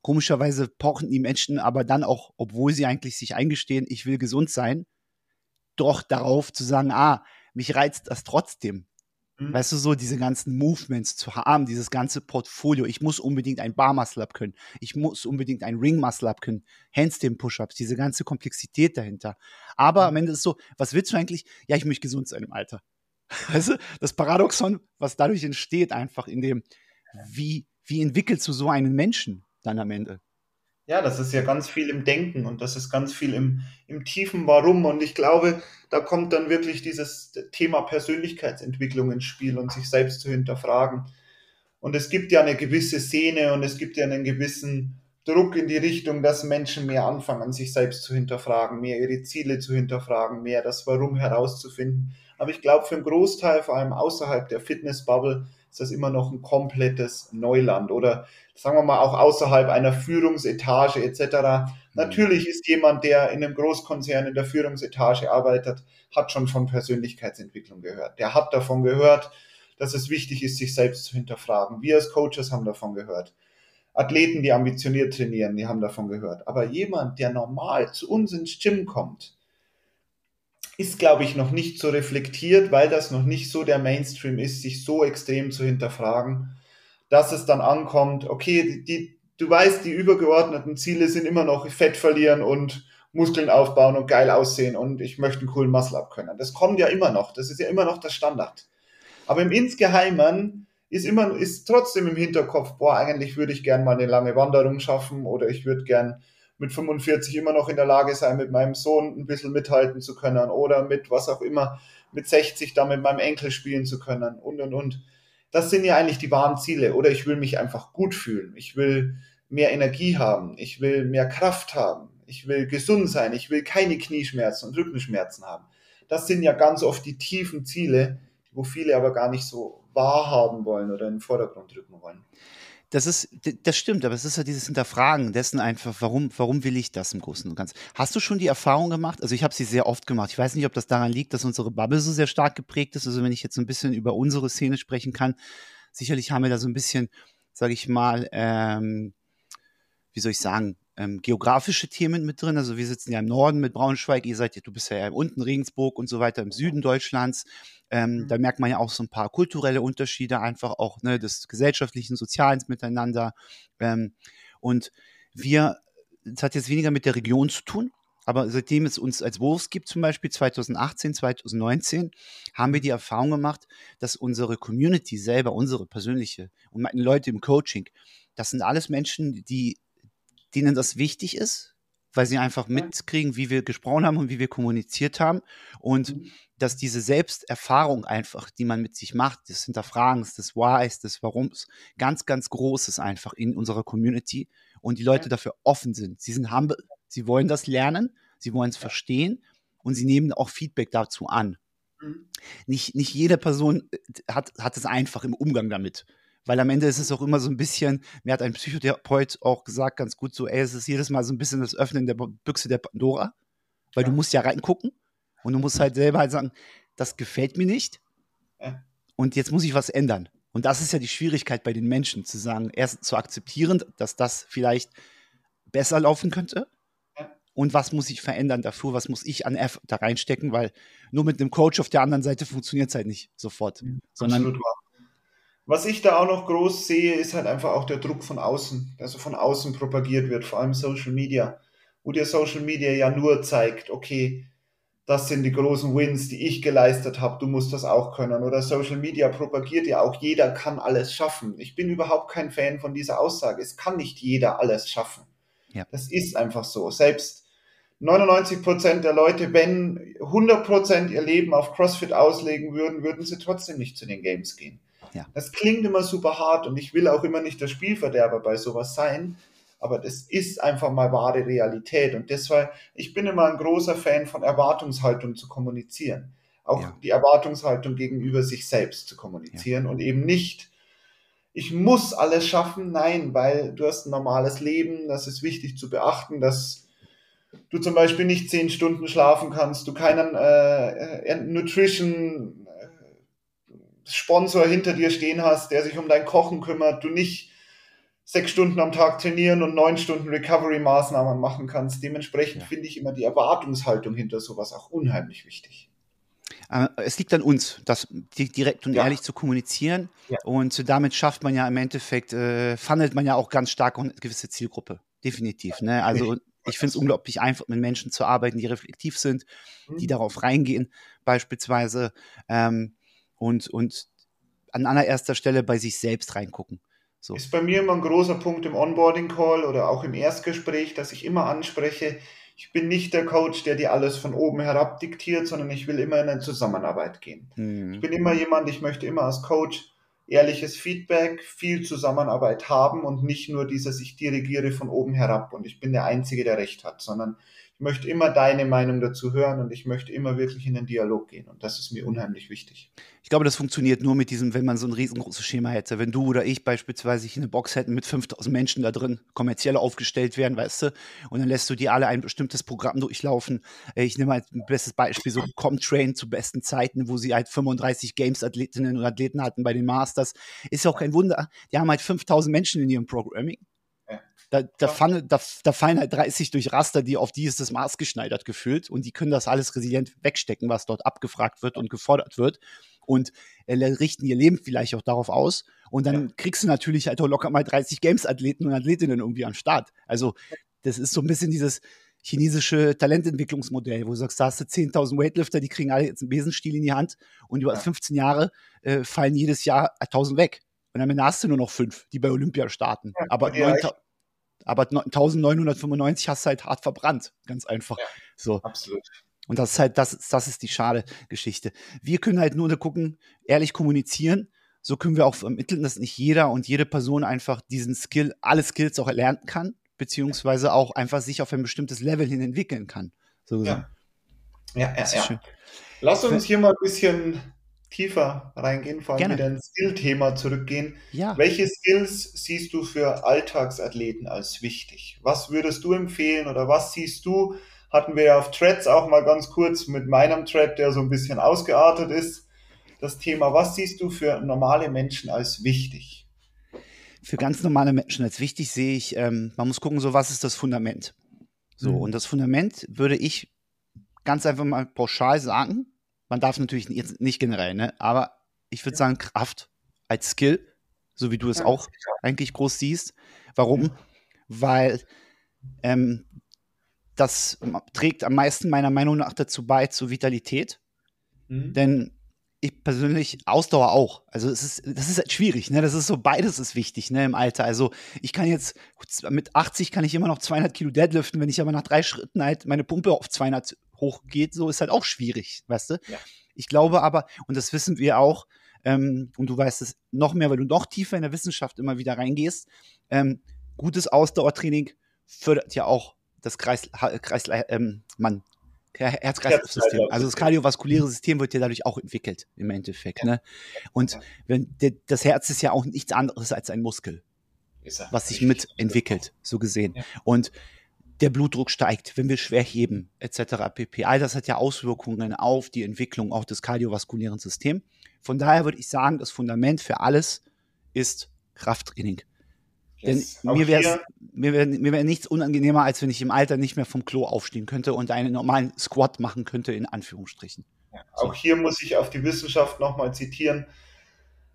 Komischerweise pochen die Menschen aber dann auch, obwohl sie eigentlich sich eingestehen, ich will gesund sein, doch darauf zu sagen, ah, mich reizt das trotzdem. Mhm. Weißt du, so diese ganzen Movements zu haben, dieses ganze Portfolio. Ich muss unbedingt ein Bar-Muscle-Up können. Ich muss unbedingt ein Ring-Muscle-Up können. Handstand-Push-Ups, diese ganze Komplexität dahinter. Aber mhm. am Ende ist es so, was willst du eigentlich? Ja, ich möchte gesund sein im Alter. (laughs) Weißt du, das Paradoxon, was dadurch entsteht, einfach in dem, wie, wie entwickelst du so einen Menschen dann am Ende? Ja, das ist ja ganz viel im Denken und das ist ganz viel im, im tiefen Warum. Und ich glaube, da kommt dann wirklich dieses Thema Persönlichkeitsentwicklung ins Spiel und sich selbst zu hinterfragen. Und es gibt ja eine gewisse Szene und es gibt ja einen gewissen Druck in die Richtung, dass Menschen mehr anfangen, sich selbst zu hinterfragen, mehr ihre Ziele zu hinterfragen, mehr das Warum herauszufinden. Aber ich glaube, für einen Großteil, vor allem außerhalb der Fitnessbubble, ist das immer noch ein komplettes Neuland oder sagen wir mal auch außerhalb einer Führungsetage etc. Mhm. Natürlich ist jemand, der in einem Großkonzern in der Führungsetage arbeitet, hat schon von Persönlichkeitsentwicklung gehört. Der hat davon gehört, dass es wichtig ist, sich selbst zu hinterfragen. Wir als Coaches haben davon gehört. Athleten, die ambitioniert trainieren, die haben davon gehört. Aber jemand, der normal zu uns ins Gym kommt, ist, glaube ich, noch nicht so reflektiert, weil das noch nicht so der Mainstream ist, sich so extrem zu hinterfragen, dass es dann ankommt, okay, die, du weißt, die übergeordneten Ziele sind immer noch Fett verlieren und Muskeln aufbauen und geil aussehen und ich möchte einen coolen Muscle-Up können. Das kommt ja immer noch, das ist ja immer noch der Standard. Aber im Insgeheimen ist immer, ist trotzdem im Hinterkopf, boah, eigentlich würde ich gern mal eine lange Wanderung schaffen oder ich würde gern mit 45 immer noch in der Lage sein, mit meinem Sohn ein bisschen mithalten zu können oder mit was auch immer, mit 60 dann mit meinem Enkel spielen zu können und und und. Das sind ja eigentlich die wahren Ziele. Oder ich will mich einfach gut fühlen. Ich will mehr Energie haben. Ich will mehr Kraft haben. Ich will gesund sein. Ich will keine Knieschmerzen und Rückenschmerzen haben. Das sind ja ganz oft die tiefen Ziele, wo viele aber gar nicht so wahrhaben wollen oder in den Vordergrund rücken wollen. Das ist, das stimmt, aber es ist ja dieses Hinterfragen dessen einfach, warum, warum will ich das im Großen und Ganzen? Hast du schon die Erfahrung gemacht? Also ich habe sie sehr oft gemacht. Ich weiß nicht, ob das daran liegt, dass unsere Bubble so sehr stark geprägt ist. Also wenn ich jetzt so ein bisschen über unsere Szene sprechen kann, sicherlich haben wir da so ein bisschen, sage ich mal, ähm, wie soll ich sagen, ähm, geografische Themen mit drin. Also wir sitzen ja im Norden mit Braunschweig, ihr seid ja, du bist ja unten Regensburg und so weiter im Süden Deutschlands. Ähm, mhm. Da merkt man ja auch so ein paar kulturelle Unterschiede, einfach auch ne, des gesellschaftlichen, sozialen Miteinander. Ähm, und wir, das hat jetzt weniger mit der Region zu tun, aber seitdem es uns als Wolves gibt, zum Beispiel 2018, 2019, haben wir die Erfahrung gemacht, dass unsere Community selber, unsere persönliche und meine Leute im Coaching, das sind alles Menschen, die denen das wichtig ist, weil sie einfach mitkriegen, wie wir gesprochen haben und wie wir kommuniziert haben. Und mhm. dass diese Selbsterfahrung einfach, die man mit sich macht, des Hinterfragens, des Whys, des Warums, ganz, ganz groß ist einfach in unserer Community und die Leute dafür offen sind. Sie sind humble, sie wollen das lernen, sie wollen es verstehen und sie nehmen auch Feedback dazu an. Mhm. Nicht, nicht jede Person äh, hat, hat es einfach im Umgang damit. Weil am Ende ist es auch immer so ein bisschen, mir hat ein Psychotherapeut auch gesagt, ganz gut so, ey, es ist jedes Mal so ein bisschen das Öffnen der Büchse der Pandora, weil ja. du musst ja reingucken und du musst halt selber halt sagen, das gefällt mir nicht ja. und jetzt muss ich was ändern. Und das ist ja die Schwierigkeit bei den Menschen, zu sagen, erst zu akzeptieren, dass das vielleicht besser laufen könnte und was muss ich verändern dafür, was muss ich an F da reinstecken, weil nur mit einem Coach auf der anderen Seite funktioniert es halt nicht sofort, mhm. sondern. Was ich da auch noch groß sehe, ist halt einfach auch der Druck von außen, der so von außen propagiert wird, vor allem Social Media, wo dir Social Media ja nur zeigt, okay, das sind die großen Wins, die ich geleistet habe, du musst das auch können. Oder Social Media propagiert ja auch, jeder kann alles schaffen. Ich bin überhaupt kein Fan von dieser Aussage. Es kann nicht jeder alles schaffen. Ja. Das ist einfach so. Selbst 99 Prozent der Leute, wenn 100 Prozent ihr Leben auf CrossFit auslegen würden, würden sie trotzdem nicht zu den Games gehen. Ja. Das klingt immer super hart und ich will auch immer nicht der Spielverderber bei sowas sein, aber das ist einfach mal wahre Realität und deshalb, ich bin immer ein großer Fan von Erwartungshaltung zu kommunizieren. Auch ja. die Erwartungshaltung gegenüber sich selbst zu kommunizieren ja. und eben nicht, ich muss alles schaffen, nein, weil du hast ein normales Leben, das ist wichtig zu beachten, dass du zum Beispiel nicht zehn Stunden schlafen kannst, du keinen äh, äh Nutrition Sponsor hinter dir stehen hast, der sich um dein Kochen kümmert, du nicht sechs Stunden am Tag trainieren und neun Stunden Recovery-Maßnahmen machen kannst. Dementsprechend ja. finde ich immer die Erwartungshaltung hinter sowas auch unheimlich wichtig. Es liegt an uns, das direkt und ja. ehrlich zu kommunizieren. Ja. Und damit schafft man ja im Endeffekt, äh, funnelt man ja auch ganz stark eine gewisse Zielgruppe. Definitiv. Ne? Also ich finde es unglaublich einfach, mit Menschen zu arbeiten, die reflektiv sind, mhm. die darauf reingehen, beispielsweise. Ähm, und, und an allererster Stelle bei sich selbst reingucken. So. Ist bei mir immer ein großer Punkt im Onboarding-Call oder auch im Erstgespräch, dass ich immer anspreche, ich bin nicht der Coach, der dir alles von oben herab diktiert, sondern ich will immer in eine Zusammenarbeit gehen. Mhm. Ich bin immer jemand, ich möchte immer als Coach ehrliches Feedback, viel Zusammenarbeit haben und nicht nur dieses, ich dirigiere von oben herab und ich bin der Einzige, der Recht hat, sondern möchte immer deine Meinung dazu hören und ich möchte immer wirklich in den Dialog gehen und das ist mir unheimlich wichtig. Ich glaube, das funktioniert nur mit diesem, wenn man so ein riesengroßes Schema hätte. Wenn du oder ich beispielsweise eine Box hätten mit 5000 Menschen da drin, kommerziell aufgestellt werden, weißt du, und dann lässt du die alle ein bestimmtes Programm durchlaufen. Äh, ich nehme als bestes Beispiel so Comtrain zu besten Zeiten, wo sie halt 35 Games-Athletinnen und Athleten hatten bei den Masters. Ist ja auch kein Wunder. Die haben halt 5000 Menschen in ihrem Programming. Da, da, fallen, da, da, fallen halt 30 durch Raster, die auf die ist das Maß geschneidert gefühlt und die können das alles resilient wegstecken, was dort abgefragt wird und gefordert wird und äh, richten ihr Leben vielleicht auch darauf aus. Und dann ja. kriegst du natürlich halt auch locker mal 30 Games-Athleten und Athletinnen irgendwie am Start. Also das ist so ein bisschen dieses chinesische Talententwicklungsmodell, wo du sagst, da hast du 10.000 Weightlifter, die kriegen alle jetzt einen Besenstiel in die Hand und über ja. 15 Jahre äh, fallen jedes Jahr 1.000 weg. Und dann hast du nur noch fünf, die bei Olympia starten. Ja, aber ja, aber 1995 hast du halt hart verbrannt, ganz einfach. Ja, so. Absolut. Und das ist halt, das, das ist die schade Geschichte. Wir können halt nur gucken, ehrlich kommunizieren. So können wir auch vermitteln, dass nicht jeder und jede Person einfach diesen Skill, alle Skills auch erlernen kann, beziehungsweise auch einfach sich auf ein bestimmtes Level hin entwickeln kann. So ja. ja, ja, ja. Lass uns hier mal ein bisschen tiefer reingehen, vor allem Gerne. wieder ins Skill-Thema zurückgehen. Ja. Welche Skills siehst du für Alltagsathleten als wichtig? Was würdest du empfehlen oder was siehst du? Hatten wir ja auf Threads auch mal ganz kurz mit meinem Thread, der so ein bisschen ausgeartet ist. Das Thema, was siehst du für normale Menschen als wichtig? Für ganz normale Menschen als wichtig sehe ich, ähm, man muss gucken, so was ist das Fundament? So, mhm. und das Fundament würde ich ganz einfach mal pauschal sagen, man darf natürlich jetzt nicht generell, ne? aber ich würde sagen, Kraft als Skill, so wie du es auch eigentlich groß siehst. Warum? Weil ähm, das trägt am meisten meiner Meinung nach dazu bei zur Vitalität. Mhm. Denn ich persönlich Ausdauer auch. Also es ist, das ist halt schwierig, ne? Das ist so, beides ist wichtig, ne, im Alter. Also ich kann jetzt, mit 80 kann ich immer noch 200 Kilo deadliften, wenn ich aber nach drei Schritten halt meine Pumpe auf 200 hochgeht, so ist halt auch schwierig, weißt du? Ja. Ich glaube aber, und das wissen wir auch, ähm, und du weißt es noch mehr, weil du noch tiefer in der Wissenschaft immer wieder reingehst, ähm, gutes Ausdauertraining fördert ja auch das Kreis, Kreis ähm, Mann, Herz-Kreislauf-System. Also das kardiovaskuläre System wird ja dadurch auch entwickelt, im Endeffekt. Ne? Und wenn der, das Herz ist ja auch nichts anderes als ein Muskel, was sich mitentwickelt, so gesehen. Und der Blutdruck steigt, wenn wir schwer heben, etc. pp. All das hat ja Auswirkungen auf die Entwicklung auch des kardiovaskulären Systems. Von daher würde ich sagen, das Fundament für alles ist Krafttraining. Yes. Denn mir wäre mir wär, mir wär nichts unangenehmer, als wenn ich im Alter nicht mehr vom Klo aufstehen könnte und einen normalen Squat machen könnte, in Anführungsstrichen. Ja, auch hier muss ich auf die Wissenschaft nochmal zitieren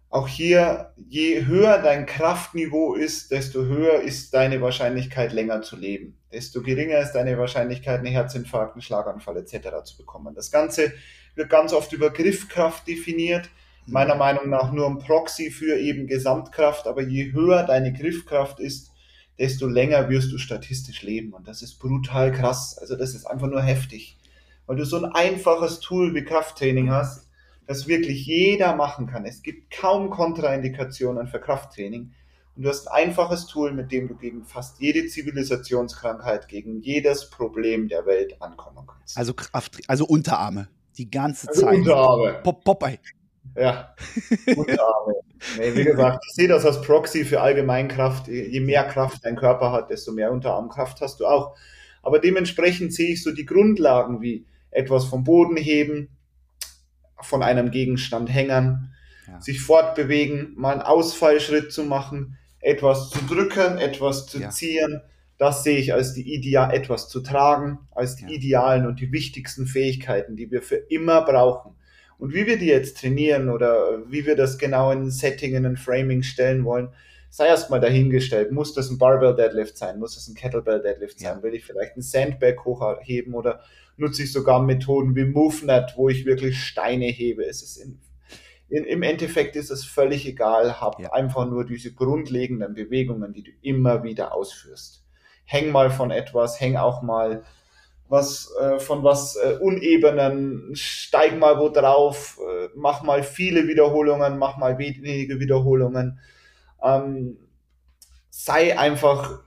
auch hier, je höher dein Kraftniveau ist, desto höher ist deine Wahrscheinlichkeit, länger zu leben. Desto geringer ist deine Wahrscheinlichkeit, einen Herzinfarkt, einen Schlaganfall etc. zu bekommen. Das Ganze wird ganz oft über Griffkraft definiert. Meiner mhm. Meinung nach nur ein Proxy für eben Gesamtkraft. Aber je höher deine Griffkraft ist, desto länger wirst du statistisch leben. Und das ist brutal krass. Also das ist einfach nur heftig. Weil du so ein einfaches Tool wie Krafttraining hast, das wirklich jeder machen kann. Es gibt kaum Kontraindikationen für Krafttraining. Und du hast ein einfaches Tool, mit dem du gegen fast jede Zivilisationskrankheit, gegen jedes Problem der Welt ankommen kannst. Also Kraft, also Unterarme. Die ganze also Zeit. Unterarme. Pop Popeye. Ja, Unterarme. nee, wie gesagt, ich sehe das als Proxy für Allgemeinkraft. Je mehr Kraft dein Körper hat, desto mehr Unterarmkraft hast du auch. Aber dementsprechend sehe ich so die Grundlagen wie etwas vom Boden heben, von einem Gegenstand hängen, ja. sich fortbewegen, mal einen Ausfallschritt zu machen, etwas zu drücken, etwas zu ja. ziehen. Das sehe ich als die Ideal, etwas zu tragen, als die ja. idealen und die wichtigsten Fähigkeiten, die wir für immer brauchen. Und wie wir die jetzt trainieren oder wie wir das genau in Setting, in ein Framing stellen wollen, sei erstmal dahingestellt. Muss das ein Barbell Deadlift sein? Muss das ein Kettlebell Deadlift sein? Will ich vielleicht ein Sandbag hochheben oder nutze ich sogar Methoden wie MoveNet, wo ich wirklich Steine hebe. Es ist in, in, im Endeffekt ist es völlig egal, hab ja. einfach nur diese grundlegenden Bewegungen, die du immer wieder ausführst. Häng mal von etwas, häng auch mal was äh, von was äh, unebenen, steig mal wo drauf, äh, mach mal viele Wiederholungen, mach mal wenige Wiederholungen. Ähm, sei einfach,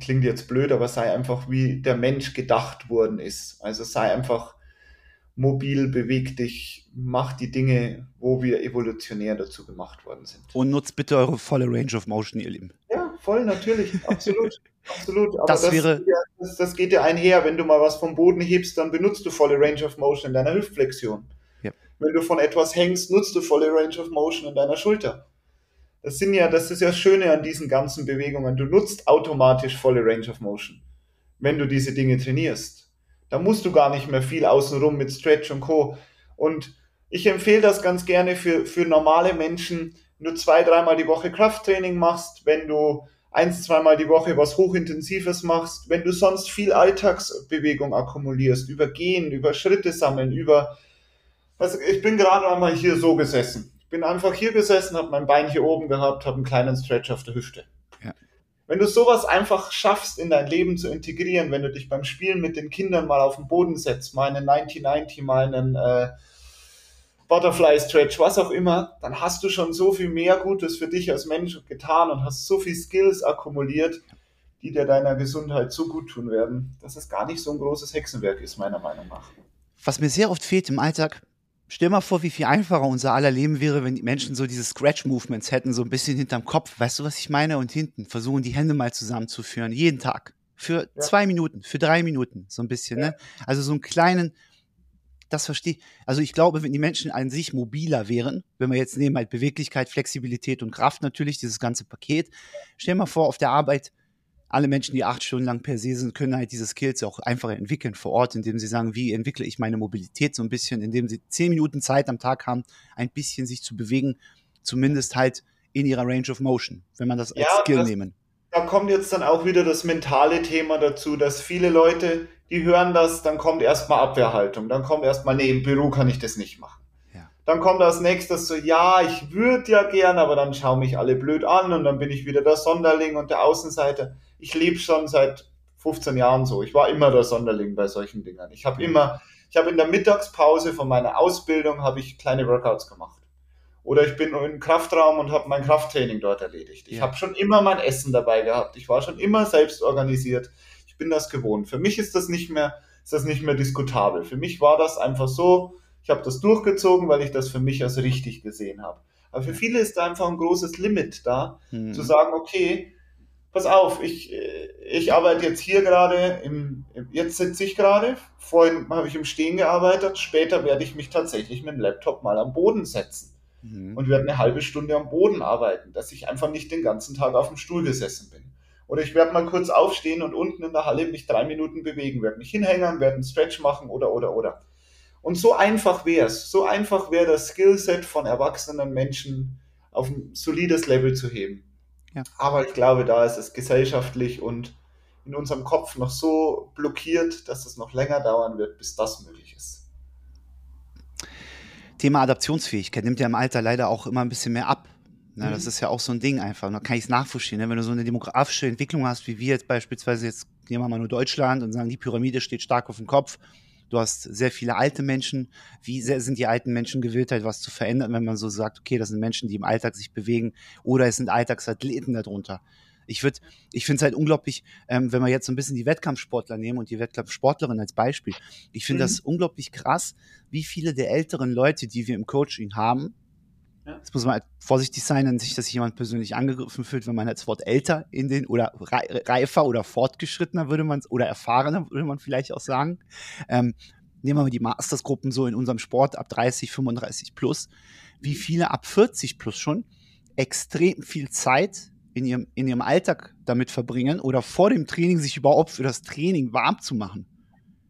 klingt jetzt blöd, aber sei einfach, wie der Mensch gedacht worden ist. Also sei einfach mobil, beweg dich, mach die Dinge, wo wir evolutionär dazu gemacht worden sind. Und nutzt bitte eure volle Range of Motion, ihr Lieben. Ja, voll, natürlich, absolut. (laughs) absolut. Aber das, das wäre. Das, das, geht ja einher. Wenn du mal was vom Boden hebst, dann benutzt du volle Range of Motion in deiner Hüftflexion. Ja. Wenn du von etwas hängst, nutzt du volle Range of Motion in deiner Schulter. Das sind ja, das ist ja das Schöne an diesen ganzen Bewegungen. Du nutzt automatisch volle Range of Motion, wenn du diese Dinge trainierst. Da musst du gar nicht mehr viel außenrum mit Stretch und Co. Und ich empfehle das ganz gerne für, für normale Menschen, du zwei, dreimal die Woche Krafttraining machst, wenn du eins, zweimal die Woche was Hochintensives machst, wenn du sonst viel Alltagsbewegung akkumulierst, über Gehen, über Schritte sammeln, über, also ich bin gerade einmal hier so gesessen. Ich bin einfach hier gesessen, habe mein Bein hier oben gehabt, habe einen kleinen Stretch auf der Hüfte. Wenn du sowas einfach schaffst, in dein Leben zu integrieren, wenn du dich beim Spielen mit den Kindern mal auf den Boden setzt, mal einen 90-90, mal einen äh, Butterfly Stretch, was auch immer, dann hast du schon so viel mehr Gutes für dich als Mensch getan und hast so viel Skills akkumuliert, die dir deiner Gesundheit so gut tun werden, dass es gar nicht so ein großes Hexenwerk ist, meiner Meinung nach. Was mir sehr oft fehlt im Alltag, Stell mal vor, wie viel einfacher unser aller Leben wäre, wenn die Menschen so diese Scratch-Movements hätten, so ein bisschen hinterm Kopf. Weißt du, was ich meine? Und hinten versuchen, die Hände mal zusammenzuführen. Jeden Tag. Für ja. zwei Minuten, für drei Minuten, so ein bisschen. Ja. Ne? Also so einen kleinen, das verstehe ich. Also ich glaube, wenn die Menschen an sich mobiler wären, wenn wir jetzt nehmen halt Beweglichkeit, Flexibilität und Kraft natürlich, dieses ganze Paket. Stell mal vor, auf der Arbeit alle Menschen, die acht Stunden lang per se sind, können halt diese Skills auch einfach entwickeln vor Ort, indem sie sagen, wie entwickle ich meine Mobilität so ein bisschen, indem sie zehn Minuten Zeit am Tag haben, ein bisschen sich zu bewegen, zumindest halt in ihrer Range of Motion, wenn man das als ja, Skill das, nehmen. Da kommt jetzt dann auch wieder das mentale Thema dazu, dass viele Leute, die hören das, dann kommt erstmal Abwehrhaltung, dann kommt erstmal, nee, im Büro kann ich das nicht machen. Dann kommt als nächstes so, ja, ich würde ja gern, aber dann schauen mich alle blöd an und dann bin ich wieder der Sonderling und der Außenseiter ich lebe schon seit 15 Jahren so. Ich war immer der Sonderling bei solchen Dingern. Ich habe immer, ich habe in der Mittagspause von meiner Ausbildung habe ich kleine Workouts gemacht. Oder ich bin im Kraftraum und habe mein Krafttraining dort erledigt. Ich ja. habe schon immer mein Essen dabei gehabt. Ich war schon immer selbst organisiert. Ich bin das gewohnt. Für mich ist das nicht mehr, ist das nicht mehr diskutabel. Für mich war das einfach so. Ich habe das durchgezogen, weil ich das für mich als richtig gesehen habe. Aber für viele ist da einfach ein großes Limit da, mhm. zu sagen, okay, pass auf, ich, ich arbeite jetzt hier gerade, im, jetzt sitze ich gerade, vorhin habe ich im Stehen gearbeitet, später werde ich mich tatsächlich mit dem Laptop mal am Boden setzen mhm. und werde eine halbe Stunde am Boden arbeiten, dass ich einfach nicht den ganzen Tag auf dem Stuhl gesessen bin. Oder ich werde mal kurz aufstehen und unten in der Halle mich drei Minuten bewegen, werde mich hinhängen, werde einen Stretch machen oder, oder, oder. Und so einfach wäre es, so einfach wäre das Skillset von erwachsenen Menschen auf ein solides Level zu heben. Ja. Aber ich glaube, da ist es gesellschaftlich und in unserem Kopf noch so blockiert, dass es noch länger dauern wird, bis das möglich ist. Thema Adaptionsfähigkeit nimmt ja im Alter leider auch immer ein bisschen mehr ab. Na, mhm. Das ist ja auch so ein Ding einfach. Da kann ich es nachvollziehen. Ne? Wenn du so eine demografische Entwicklung hast, wie wir jetzt beispielsweise, jetzt nehmen wir mal nur Deutschland und sagen, die Pyramide steht stark auf dem Kopf, Du hast sehr viele alte Menschen. Wie sehr sind die alten Menschen gewillt, halt was zu verändern, wenn man so sagt, okay, das sind Menschen, die im Alltag sich bewegen oder es sind Alltagsathleten darunter. Ich würde, ich finde es halt unglaublich, ähm, wenn wir jetzt so ein bisschen die Wettkampfsportler nehmen und die Wettkampfsportlerin als Beispiel. Ich finde mhm. das unglaublich krass, wie viele der älteren Leute, die wir im Coaching haben, ja. Muss man halt vorsichtig sein, an sich, dass sich jemand persönlich angegriffen fühlt, wenn man das Wort älter in den oder reifer oder fortgeschrittener würde man oder erfahrener würde man vielleicht auch sagen. Ähm, nehmen wir mal die Mastersgruppen so in unserem Sport ab 30, 35 plus, wie viele ab 40 plus schon extrem viel Zeit in ihrem, in ihrem Alltag damit verbringen oder vor dem Training sich überhaupt für das Training warm zu machen.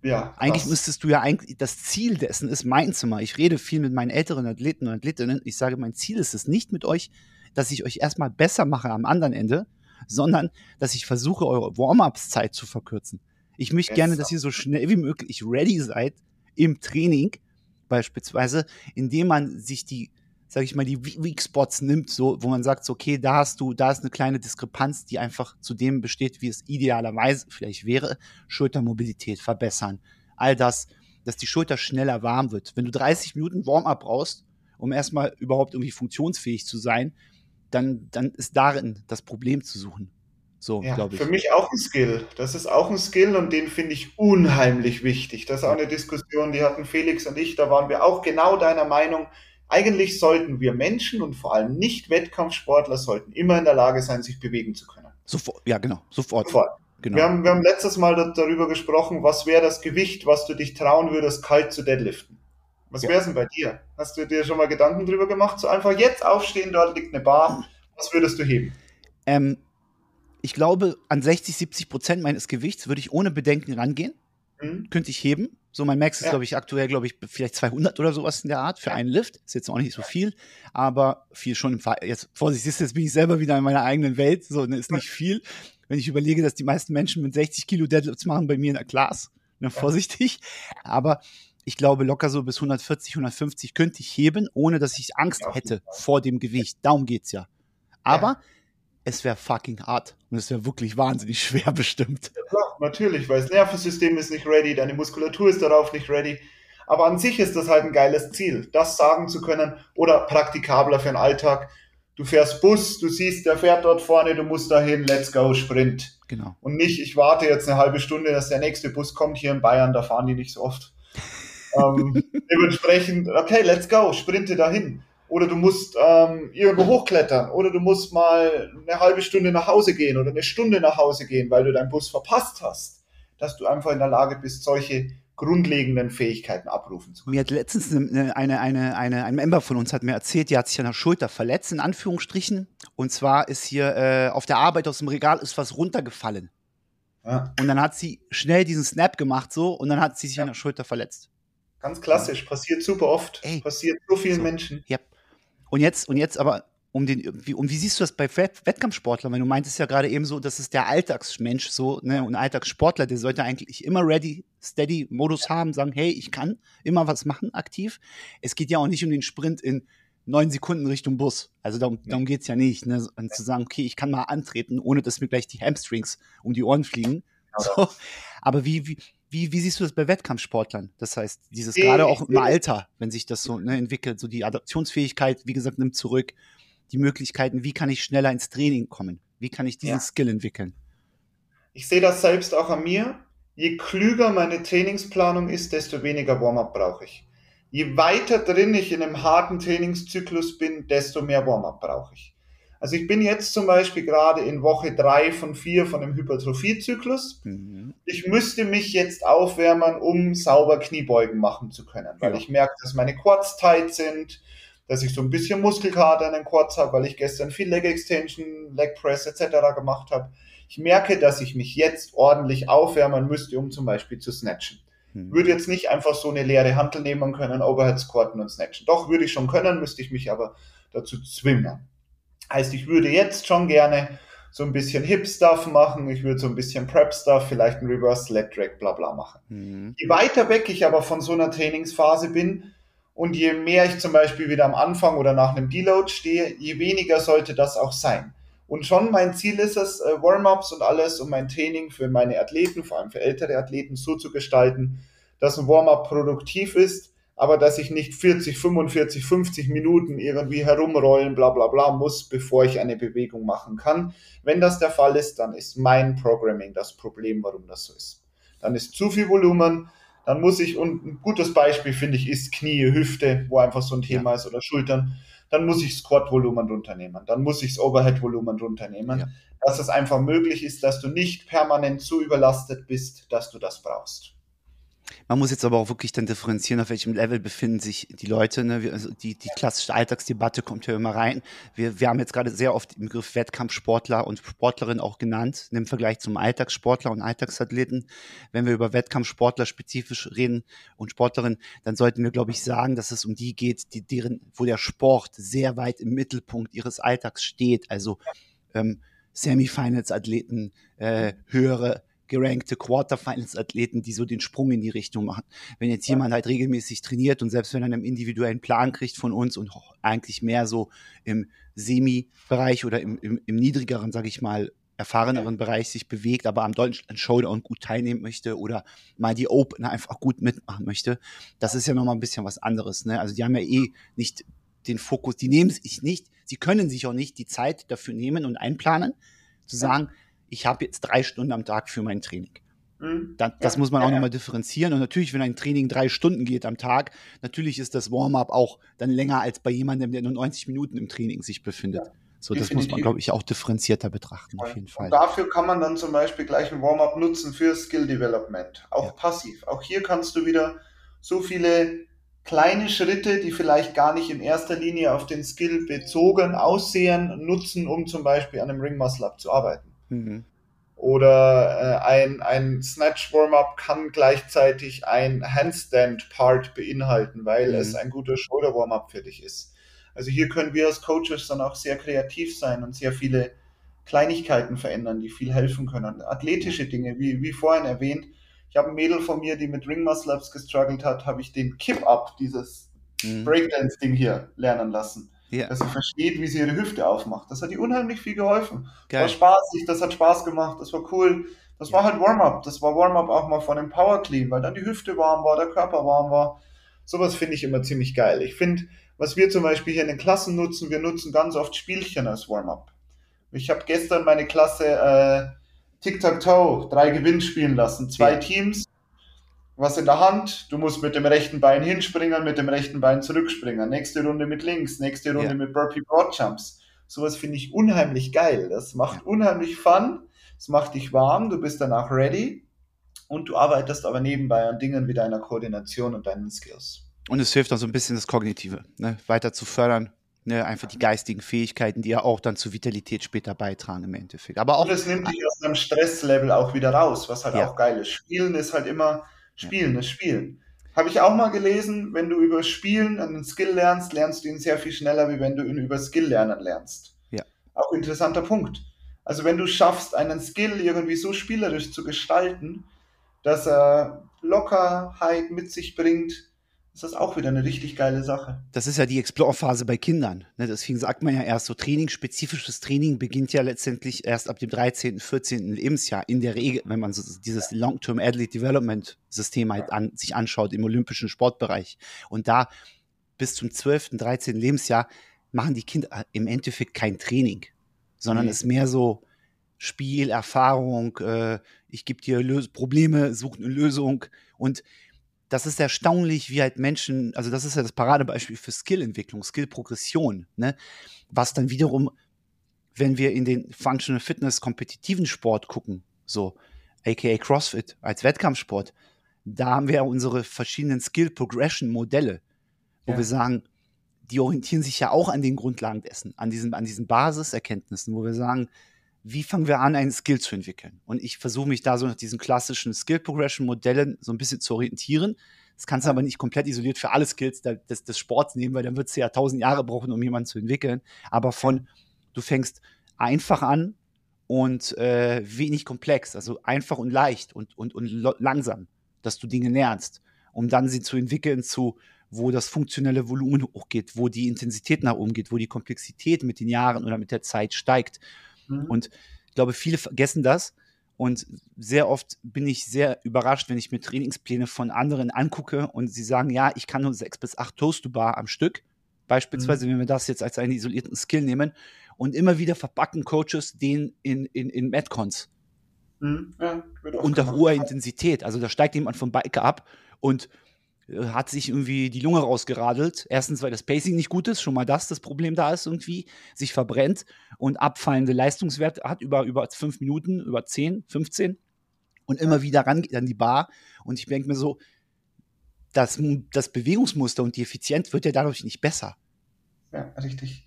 Ja, eigentlich müsstest du ja eigentlich, das Ziel dessen ist mein Zimmer. Ich rede viel mit meinen älteren Athleten und Athletinnen. Ich sage, mein Ziel ist es nicht mit euch, dass ich euch erstmal besser mache am anderen Ende, sondern dass ich versuche, eure Warm-ups-Zeit zu verkürzen. Ich möchte gerne, dass ihr so schnell wie möglich ready seid im Training, beispielsweise, indem man sich die sage ich mal, die Weak Spots nimmt, so, wo man sagt, so, okay, da hast du, da ist eine kleine Diskrepanz, die einfach zu dem besteht, wie es idealerweise vielleicht wäre, Schultermobilität verbessern. All das, dass die Schulter schneller warm wird. Wenn du 30 Minuten Warm-up brauchst, um erstmal überhaupt irgendwie funktionsfähig zu sein, dann, dann ist darin das Problem zu suchen. So, ja, glaube ich. Für mich auch ein Skill. Das ist auch ein Skill und den finde ich unheimlich wichtig. Das ist auch eine Diskussion, die hatten Felix und ich, da waren wir auch genau deiner Meinung. Eigentlich sollten wir Menschen und vor allem nicht Wettkampfsportler sollten immer in der Lage sein, sich bewegen zu können. Sofort, ja, genau, sofort. sofort. Genau. Wir, haben, wir haben letztes Mal darüber gesprochen, was wäre das Gewicht, was du dich trauen würdest, kalt zu deadliften. Was ja. wäre es denn bei dir? Hast du dir schon mal Gedanken drüber gemacht? So einfach jetzt aufstehen, dort liegt eine Bar. Was würdest du heben? Ähm, ich glaube, an 60, 70 Prozent meines Gewichts würde ich ohne Bedenken rangehen. Mhm. Könnte ich heben. So, mein Max ist, ja. glaube ich, aktuell, glaube ich, vielleicht 200 oder sowas in der Art für ja. einen Lift. Ist jetzt auch nicht so viel, aber viel schon im Fall. Jetzt, Vorsicht, jetzt bin ich selber wieder in meiner eigenen Welt. So, ne, ist nicht viel. Wenn ich überlege, dass die meisten Menschen mit 60 Kilo Deadlifts machen bei mir in der Class. Ne, vorsichtig. Aber ich glaube, locker so bis 140, 150 könnte ich heben, ohne dass ich Angst hätte vor dem Gewicht. Darum geht's ja. Aber ja es wäre fucking hart und es wäre wirklich wahnsinnig schwer (laughs) bestimmt. Ja, natürlich, weil das Nervensystem ist nicht ready, deine Muskulatur ist darauf nicht ready. Aber an sich ist das halt ein geiles Ziel, das sagen zu können oder praktikabler für den Alltag. Du fährst Bus, du siehst, der fährt dort vorne, du musst dahin, let's go, Sprint. Genau. Und nicht, ich warte jetzt eine halbe Stunde, dass der nächste Bus kommt hier in Bayern, da fahren die nicht so oft. (laughs) ähm, dementsprechend, okay, let's go, sprinte dahin oder du musst ähm, irgendwo hochklettern oder du musst mal eine halbe Stunde nach Hause gehen oder eine Stunde nach Hause gehen, weil du deinen Bus verpasst hast, dass du einfach in der Lage bist, solche grundlegenden Fähigkeiten abrufen zu können. Mir hat letztens eine, eine, eine, eine, ein Member von uns hat mir erzählt, die hat sich an der Schulter verletzt, in Anführungsstrichen. Und zwar ist hier äh, auf der Arbeit aus dem Regal ist was runtergefallen. Ja. Und dann hat sie schnell diesen Snap gemacht so und dann hat sie sich ja. an der Schulter verletzt. Ganz klassisch, passiert super oft, Ey. passiert so vielen so. Menschen. Ja, und jetzt, und jetzt aber, um den, wie, und wie siehst du das bei Wettkampfsportlern? Weil du meintest ja gerade eben so, das ist der Alltagsmensch so, ne, und Alltagssportler, der sollte eigentlich immer ready, steady Modus haben, sagen, hey, ich kann immer was machen, aktiv. Es geht ja auch nicht um den Sprint in neun Sekunden Richtung Bus. Also darum, darum geht's ja nicht, ne? Und zu sagen, okay, ich kann mal antreten, ohne dass mir gleich die Hamstrings um die Ohren fliegen. So. Aber wie, wie, wie, wie siehst du das bei Wettkampfsportlern? Das heißt, dieses nee, gerade auch im Alter, wenn sich das so ne, entwickelt, so die Adaptionsfähigkeit, wie gesagt, nimmt zurück, die Möglichkeiten, wie kann ich schneller ins Training kommen? Wie kann ich diesen ja. Skill entwickeln? Ich sehe das selbst auch an mir. Je klüger meine Trainingsplanung ist, desto weniger Warm-up brauche ich. Je weiter drin ich in einem harten Trainingszyklus bin, desto mehr Warm-up brauche ich. Also ich bin jetzt zum Beispiel gerade in Woche drei von vier von dem Hypertrophiezyklus. Mhm. Ich müsste mich jetzt aufwärmen, um sauber Kniebeugen machen zu können, weil ja. ich merke, dass meine Quads tight sind, dass ich so ein bisschen Muskelkater in den Quads habe, weil ich gestern viel Leg Extension, Leg Press etc. gemacht habe. Ich merke, dass ich mich jetzt ordentlich aufwärmen müsste, um zum Beispiel zu snatchen. Mhm. Würde jetzt nicht einfach so eine leere Hantel nehmen können, Overhead squatten und snatchen. Doch, würde ich schon können, müsste ich mich aber dazu zwingen. Heißt, ich würde jetzt schon gerne so ein bisschen Hip-Stuff machen, ich würde so ein bisschen Prep-Stuff, vielleicht ein Reverse Leg Drag, bla bla machen. Mhm. Je weiter weg ich aber von so einer Trainingsphase bin und je mehr ich zum Beispiel wieder am Anfang oder nach einem Deload stehe, je weniger sollte das auch sein. Und schon mein Ziel ist es, äh, Warm-ups und alles und mein Training für meine Athleten, vor allem für ältere Athleten, so zu gestalten, dass ein Warm-up produktiv ist, aber dass ich nicht 40, 45, 50 Minuten irgendwie herumrollen, bla bla bla muss, bevor ich eine Bewegung machen kann. Wenn das der Fall ist, dann ist mein Programming das Problem, warum das so ist. Dann ist zu viel Volumen, dann muss ich, und ein gutes Beispiel finde ich, ist Knie, Hüfte, wo einfach so ein Thema ja. ist, oder Schultern, dann muss ich Squat-Volumen runternehmen, dann muss ich das Overhead-Volumen runternehmen, ja. dass es einfach möglich ist, dass du nicht permanent so überlastet bist, dass du das brauchst. Man muss jetzt aber auch wirklich dann differenzieren, auf welchem Level befinden sich die Leute. Ne? Also die, die klassische Alltagsdebatte kommt ja immer rein. Wir, wir haben jetzt gerade sehr oft den Begriff Wettkampfsportler und Sportlerin auch genannt, im Vergleich zum Alltagssportler und Alltagsathleten. Wenn wir über Wettkampfsportler spezifisch reden und Sportlerin, dann sollten wir, glaube ich, sagen, dass es um die geht, die, deren, wo der Sport sehr weit im Mittelpunkt ihres Alltags steht. Also ähm, Semifinals-Athleten, äh, höhere gerankte Quarterfinals-Athleten, die so den Sprung in die Richtung machen. Wenn jetzt jemand halt regelmäßig trainiert und selbst wenn er einen individuellen Plan kriegt von uns und eigentlich mehr so im Semi-Bereich oder im, im, im niedrigeren, sage ich mal, erfahreneren ja. Bereich sich bewegt, aber am deutschen Showdown gut teilnehmen möchte oder mal die Open einfach gut mitmachen möchte, das ist ja nochmal ein bisschen was anderes. Ne? Also die haben ja eh nicht den Fokus, die nehmen sich nicht, sie können sich auch nicht die Zeit dafür nehmen und einplanen, zu sagen, ich habe jetzt drei Stunden am Tag für mein Training. Mhm. Das, das ja, muss man auch ja, nochmal differenzieren. Und natürlich, wenn ein Training drei Stunden geht am Tag, natürlich ist das Warm-up auch dann länger als bei jemandem, der nur 90 Minuten im Training sich befindet. Ja. So, das muss man, glaube ich, auch differenzierter betrachten, auf jeden Fall. Und dafür kann man dann zum Beispiel gleich ein Warm-up nutzen für Skill Development, auch ja. passiv. Auch hier kannst du wieder so viele kleine Schritte, die vielleicht gar nicht in erster Linie auf den Skill bezogen aussehen, nutzen, um zum Beispiel an einem Ring Muscle Up zu arbeiten. Mhm. Oder äh, ein, ein Snatch Warm-up kann gleichzeitig ein Handstand Part beinhalten, weil mhm. es ein guter Shoulder Warm-up für dich ist. Also hier können wir als Coaches dann auch sehr kreativ sein und sehr viele Kleinigkeiten verändern, die viel helfen können. Athletische Dinge, wie, wie vorhin erwähnt. Ich habe ein Mädel von mir, die mit Ring Muscle Ups gestruggelt hat, habe ich den Kip-Up, dieses mhm. Breakdance-Ding hier, lernen lassen. Ja. Dass sie versteht, wie sie ihre Hüfte aufmacht. Das hat ihr unheimlich viel geholfen. Geil. Das war spaßig, das hat Spaß gemacht, das war cool. Das ja. war halt Warm-up. Das war Warm-up auch mal von dem Power Clean, weil dann die Hüfte warm war, der Körper warm war. Sowas finde ich immer ziemlich geil. Ich finde, was wir zum Beispiel hier in den Klassen nutzen, wir nutzen ganz oft Spielchen als Warm-up. Ich habe gestern meine Klasse äh, Tic-Tac-Toe, drei Gewinn spielen lassen. Zwei ja. Teams, was in der Hand, du musst mit dem rechten Bein hinspringen, mit dem rechten Bein zurückspringen. Nächste Runde mit links, nächste Runde ja. mit Burpee Broad Jumps. Sowas finde ich unheimlich geil. Das macht unheimlich Fun, es macht dich warm, du bist danach ready und du arbeitest aber nebenbei an Dingen wie deiner Koordination und deinen Skills. Und es hilft auch so ein bisschen das Kognitive, ne, weiter zu fördern. Ne, einfach die geistigen Fähigkeiten, die ja auch dann zur Vitalität später beitragen im Endeffekt. Aber auch. Und es nimmt dich aus deinem Stresslevel auch wieder raus, was halt ja. auch geil ist. Spielen ist halt immer Spielen, ja. ist Spielen. Habe ich auch mal gelesen, wenn du über Spielen einen Skill lernst, lernst du ihn sehr viel schneller, wie wenn du ihn über Skill lernen lernst. Ja. Auch interessanter Punkt. Also wenn du schaffst, einen Skill irgendwie so spielerisch zu gestalten, dass er Lockerheit mit sich bringt, ist das auch wieder eine richtig geile Sache. Das ist ja die Explore-Phase bei Kindern. Ne? Deswegen sagt man ja erst so, Training, spezifisches Training beginnt ja letztendlich erst ab dem 13., 14. Lebensjahr. In der Regel, wenn man so dieses Long-Term Athlete Development System halt an, sich anschaut im olympischen Sportbereich. Und da bis zum 12., 13. Lebensjahr machen die Kinder im Endeffekt kein Training, sondern es nee. ist mehr so Spiel, Erfahrung, äh, ich gebe dir Lös Probleme, suche eine Lösung und das ist erstaunlich, wie halt Menschen, also das ist ja das Paradebeispiel für Skillentwicklung, Skillprogression, ne? Was dann wiederum, wenn wir in den Functional Fitness kompetitiven Sport gucken, so aka CrossFit als Wettkampfsport, da haben wir ja unsere verschiedenen Skill Progression Modelle, wo ja. wir sagen, die orientieren sich ja auch an den Grundlagen dessen, an diesen, an diesen Basiserkenntnissen, wo wir sagen, wie fangen wir an, einen Skill zu entwickeln? Und ich versuche mich da so nach diesen klassischen Skill Progression Modellen so ein bisschen zu orientieren. Das kannst du aber nicht komplett isoliert für alle Skills des, des Sports nehmen, weil dann wird es ja tausend Jahre brauchen, um jemanden zu entwickeln. Aber von, du fängst einfach an und äh, wenig komplex, also einfach und leicht und, und, und langsam, dass du Dinge lernst, um dann sie zu entwickeln zu, wo das funktionelle Volumen hochgeht, wo die Intensität nach oben geht, wo die Komplexität mit den Jahren oder mit der Zeit steigt. Mhm. Und ich glaube, viele vergessen das. Und sehr oft bin ich sehr überrascht, wenn ich mir Trainingspläne von anderen angucke und sie sagen, ja, ich kann nur sechs bis acht Toast to Bar am Stück. Beispielsweise, mhm. wenn wir das jetzt als einen isolierten Skill nehmen. Und immer wieder verpacken Coaches den in, in, in Metcons. Mhm. Ja, unter hoher Intensität. Also da steigt jemand vom Biker ab und hat sich irgendwie die Lunge rausgeradelt. Erstens, weil das Pacing nicht gut ist, schon mal das das Problem da ist irgendwie, sich verbrennt und abfallende Leistungswerte hat über, über fünf Minuten, über zehn, 15 und immer wieder rangeht an die Bar. Und ich denke mir so, das, das Bewegungsmuster und die Effizienz wird ja dadurch nicht besser. Ja, richtig.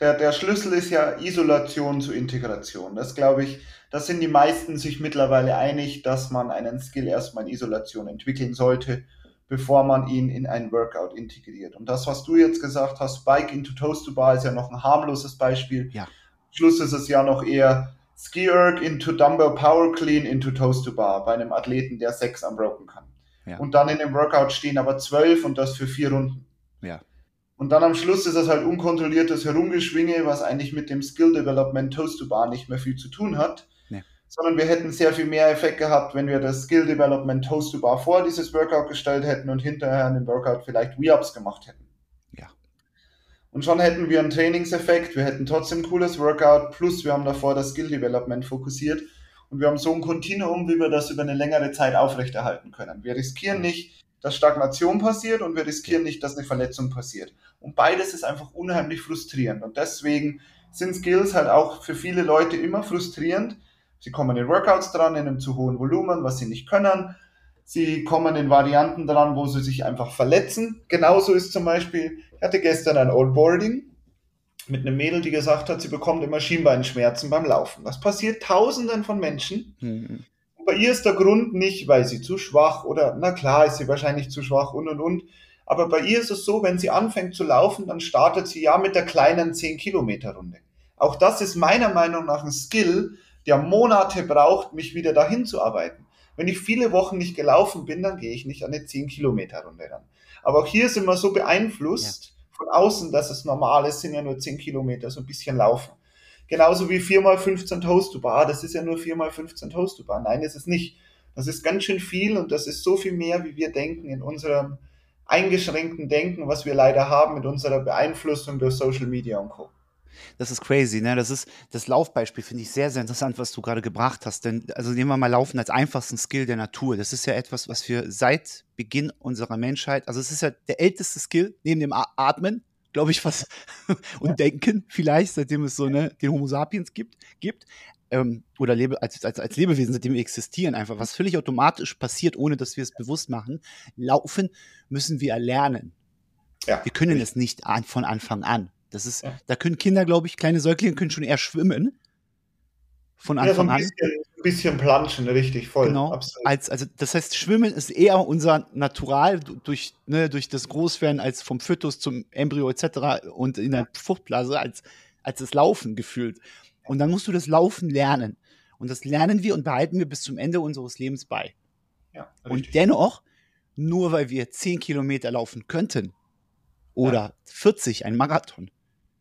Der, der Schlüssel ist ja Isolation zu Integration. Das glaube ich, das sind die meisten sich mittlerweile einig, dass man einen Skill erstmal in Isolation entwickeln sollte bevor man ihn in ein Workout integriert. Und das, was du jetzt gesagt hast, Bike into Toast to Bar, ist ja noch ein harmloses Beispiel. Ja. Schluss ist es ja noch eher Ski Erg into Dumbbell Power Clean into Toast to Bar bei einem Athleten, der sechs unbroken kann. Ja. Und dann in dem Workout stehen aber zwölf und das für vier Runden. Ja. Und dann am Schluss ist das halt unkontrolliertes Herumgeschwinge, was eigentlich mit dem Skill Development Toast to Bar nicht mehr viel zu tun hat. Sondern wir hätten sehr viel mehr Effekt gehabt, wenn wir das Skill Development Toast to Bar vor dieses Workout gestellt hätten und hinterher in dem Workout vielleicht Re-Ups gemacht hätten. Ja. Und schon hätten wir einen Trainingseffekt, wir hätten trotzdem ein cooles Workout, plus wir haben davor das Skill Development fokussiert und wir haben so ein Kontinuum, wie wir das über eine längere Zeit aufrechterhalten können. Wir riskieren nicht, dass Stagnation passiert und wir riskieren nicht, dass eine Verletzung passiert. Und beides ist einfach unheimlich frustrierend. Und deswegen sind Skills halt auch für viele Leute immer frustrierend. Sie kommen in Workouts dran, in einem zu hohen Volumen, was sie nicht können. Sie kommen in Varianten dran, wo sie sich einfach verletzen. Genauso ist zum Beispiel, ich hatte gestern ein Oldboarding mit einem Mädel, die gesagt hat, sie bekommt immer Schienbeinschmerzen beim Laufen. Das passiert tausenden von Menschen. Mhm. Bei ihr ist der Grund nicht, weil sie zu schwach oder, na klar, ist sie wahrscheinlich zu schwach und und und. Aber bei ihr ist es so, wenn sie anfängt zu laufen, dann startet sie ja mit der kleinen 10 Kilometer Runde. Auch das ist meiner Meinung nach ein Skill, der Monate braucht, mich wieder dahin zu arbeiten. Wenn ich viele Wochen nicht gelaufen bin, dann gehe ich nicht an eine 10 Kilometer Runde ran. Aber auch hier sind wir so beeinflusst, ja von außen, dass es normal ist, sind ja nur 10 Kilometer, so ein bisschen laufen. Genauso wie 4x15 Toast to Bar, das ist ja nur 4x15 Toast to Bar. Nein, ist es nicht. Das ist ganz schön viel und das ist so viel mehr, wie wir denken in unserem eingeschränkten Denken, was wir leider haben mit unserer Beeinflussung durch Social Media und Co. Das ist crazy, ne? Das ist das Laufbeispiel finde ich sehr, sehr interessant, was du gerade gebracht hast. Denn also nehmen wir mal Laufen als einfachsten Skill der Natur. Das ist ja etwas, was wir seit Beginn unserer Menschheit, also es ist ja der älteste Skill neben dem Atmen, glaube ich, was (laughs) und. Denken vielleicht, seitdem es so ne, den Homo sapiens gibt, gibt ähm, oder lebe, als, als, als Lebewesen, seitdem wir existieren, einfach was völlig automatisch passiert, ohne dass wir es bewusst machen. Laufen müssen wir erlernen. Ja. Wir können es nicht an, von Anfang an. Das ist, ja. da können Kinder, glaube ich, kleine Säuglinge können schon eher schwimmen. Von Anfang ja, so ein bisschen, an. Ein bisschen planschen, richtig, voll. Genau. Absolut. Als, also, das heißt, Schwimmen ist eher unser Natural durch, ne, durch das Großwerden als vom Fötus zum Embryo etc. und in der Fruchtblase als, als das Laufen gefühlt. Und dann musst du das Laufen lernen. Und das lernen wir und behalten wir bis zum Ende unseres Lebens bei. Ja, und dennoch, nur weil wir 10 Kilometer laufen könnten oder ja. 40, ein Marathon,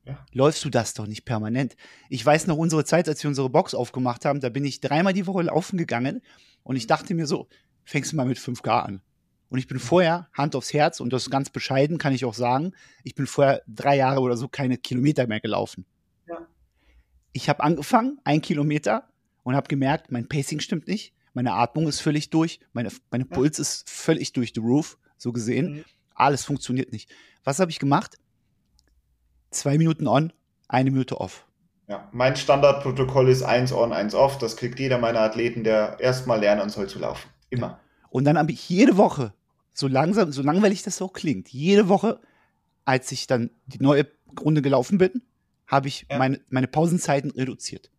ja. läufst du das doch nicht permanent. Ich weiß noch unsere Zeit, als wir unsere Box aufgemacht haben, da bin ich dreimal die Woche laufen gegangen und ich dachte mir so, fängst du mal mit 5K an. Und ich bin vorher, Hand aufs Herz, und das ganz bescheiden kann ich auch sagen, ich bin vorher drei Jahre oder so keine Kilometer mehr gelaufen. Ja. Ich habe angefangen, ein Kilometer, und habe gemerkt, mein Pacing stimmt nicht, meine Atmung ist völlig durch, meine, meine Puls ist völlig durch the roof, so gesehen. Mhm. Alles funktioniert nicht. Was habe ich gemacht? Zwei Minuten on, eine Minute off. Ja, mein Standardprotokoll ist eins on, eins off. Das kriegt jeder meiner Athleten, der erstmal lernen soll zu laufen. Immer. Und dann habe ich jede Woche, so langsam, so langweilig das so klingt, jede Woche, als ich dann die neue Runde gelaufen bin, habe ich ja. meine, meine Pausenzeiten reduziert.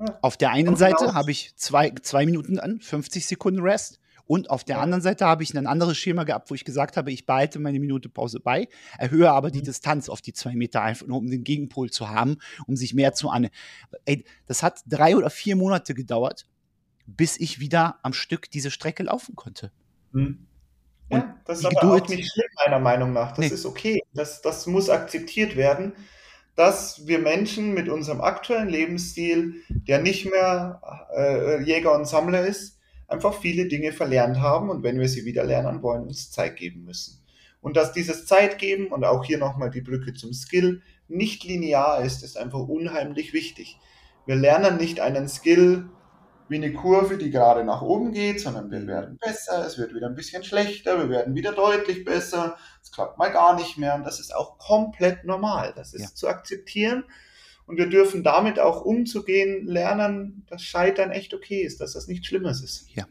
Ja. Auf der einen Seite habe ich zwei, zwei Minuten an, 50 Sekunden Rest. Und auf der anderen Seite habe ich ein anderes Schema gehabt, wo ich gesagt habe, ich behalte meine Minute Pause bei, erhöhe aber die mhm. Distanz auf die zwei Meter einfach nur, um den Gegenpol zu haben, um sich mehr zu an. Ey, das hat drei oder vier Monate gedauert, bis ich wieder am Stück diese Strecke laufen konnte. Mhm. Ja, das ist aber Geduld, auch nicht schlimm, meiner Meinung nach. Das nee. ist okay. Das, das muss akzeptiert werden, dass wir Menschen mit unserem aktuellen Lebensstil, der nicht mehr äh, Jäger und Sammler ist, einfach viele Dinge verlernt haben und wenn wir sie wieder lernen wollen, uns Zeit geben müssen. Und dass dieses Zeitgeben und auch hier nochmal die Brücke zum Skill nicht linear ist, ist einfach unheimlich wichtig. Wir lernen nicht einen Skill wie eine Kurve, die gerade nach oben geht, sondern wir werden besser, es wird wieder ein bisschen schlechter, wir werden wieder deutlich besser, es klappt mal gar nicht mehr und das ist auch komplett normal. Das ist ja. zu akzeptieren und wir dürfen damit auch umzugehen lernen, dass Scheitern echt okay ist, dass das nichts Schlimmes ist. Ja.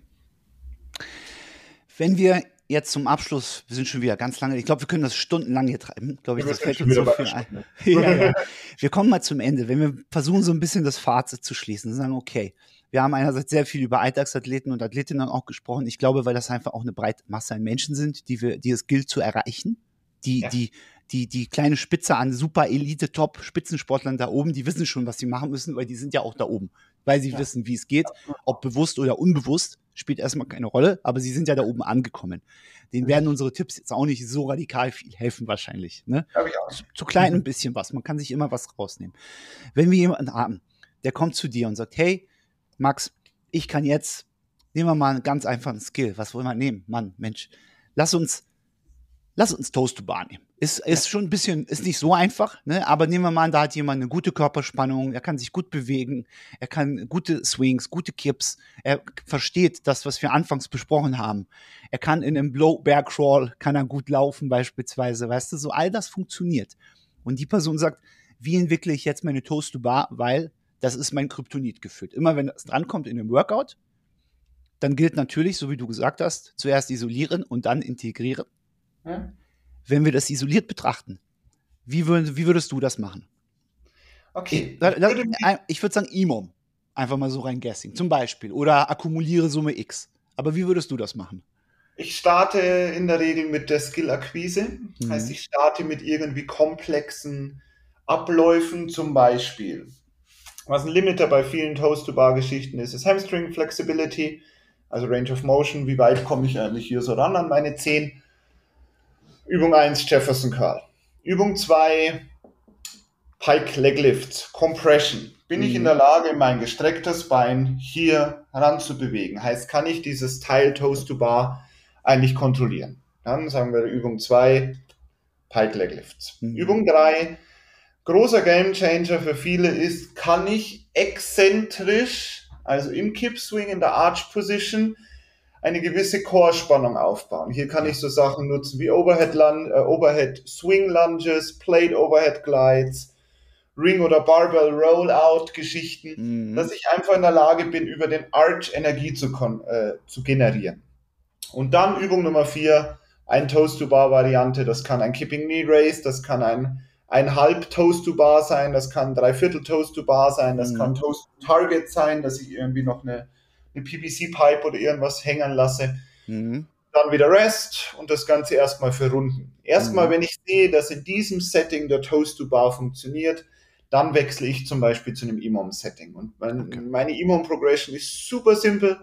Wenn wir jetzt zum Abschluss, wir sind schon wieder ganz lange, ich glaube, wir können das stundenlang hier treiben, glaube ich, das fällt uns so viel ein. (laughs) ja, ja. Wir kommen mal zum Ende, wenn wir versuchen, so ein bisschen das Fazit zu schließen und sagen, okay, wir haben einerseits sehr viel über Alltagsathleten und Athletinnen auch gesprochen. Ich glaube, weil das einfach auch eine breite Masse an Menschen sind, die wir, die es gilt zu erreichen, die, ja. die die, die kleine Spitze an super Elite, Top Spitzensportlern da oben, die wissen schon, was sie machen müssen, weil die sind ja auch da oben, weil sie ja. wissen, wie es geht, ob bewusst oder unbewusst, spielt erstmal keine Rolle, aber sie sind ja da oben angekommen. Denen werden unsere Tipps jetzt auch nicht so radikal viel helfen wahrscheinlich. Ne? Zu, zu klein ein bisschen was, man kann sich immer was rausnehmen. Wenn wir jemanden haben, der kommt zu dir und sagt, hey, Max, ich kann jetzt, nehmen wir mal einen ganz einfachen Skill. Was wollen wir nehmen? Mann, Mensch, lass uns, lass uns Toast to Bar nehmen. Ist, ist schon ein bisschen, ist nicht so einfach, ne? aber nehmen wir mal an, da hat jemand eine gute Körperspannung, er kann sich gut bewegen, er kann gute Swings, gute Kips, er versteht das, was wir anfangs besprochen haben. Er kann in einem Blow Bear Crawl, kann er gut laufen beispielsweise, weißt du, so all das funktioniert. Und die Person sagt, wie entwickle ich jetzt meine Toast to Bar, weil das ist mein Kryptonit gefühlt. Immer wenn das drankommt in einem Workout, dann gilt natürlich, so wie du gesagt hast, zuerst isolieren und dann integrieren. Hm? Wenn wir das isoliert betrachten, wie, würd, wie würdest du das machen? Okay. Ich, ich würde sagen IMOM. Einfach mal so rein guessing. Zum Beispiel. Oder akkumuliere Summe X. Aber wie würdest du das machen? Ich starte in der Regel mit der Skill-Akquise. Mhm. Heißt, ich starte mit irgendwie komplexen Abläufen, zum Beispiel. Was ein Limiter bei vielen Toast-to-Bar-Geschichten ist, ist Hamstring Flexibility, also Range of Motion. Wie weit komme ich eigentlich hier so ran an meine Zehen? Übung 1 Jefferson Curl. Übung 2 Pike Leg Lift, Compression. Bin mhm. ich in mhm. der Lage, mein gestrecktes Bein hier heranzubewegen? Heißt, kann ich dieses Teil Toes to Bar eigentlich kontrollieren? Dann sagen wir Übung 2 Pike Leg Lifts. Mhm. Übung 3 großer Game Changer für viele ist, kann ich exzentrisch, also im Kip Swing in der Arch Position, eine gewisse Core-Spannung aufbauen. Hier kann ich so Sachen nutzen wie Overhead, Lun äh, Overhead Swing Lunges, Plate Overhead Glides, Ring oder Barbell Rollout Geschichten, mhm. dass ich einfach in der Lage bin, über den Arch Energie zu, äh, zu generieren. Und dann Übung Nummer vier, ein Toast-to-Bar-Variante. Das kann ein Kipping Knee Raise, das kann ein, ein halb Toast-to-Bar sein, das kann drei Viertel Toast-to-Bar sein, das mhm. kann Toast-to-Target sein, dass ich irgendwie noch eine eine PVC-Pipe oder irgendwas hängen lasse. Mhm. Dann wieder Rest und das Ganze erstmal für Runden. Erstmal, mhm. wenn ich sehe, dass in diesem Setting der Toast to Bar funktioniert, dann wechsle ich zum Beispiel zu einem EMOM-Setting. Und mein, okay. meine EMOM-Progression ist super simpel.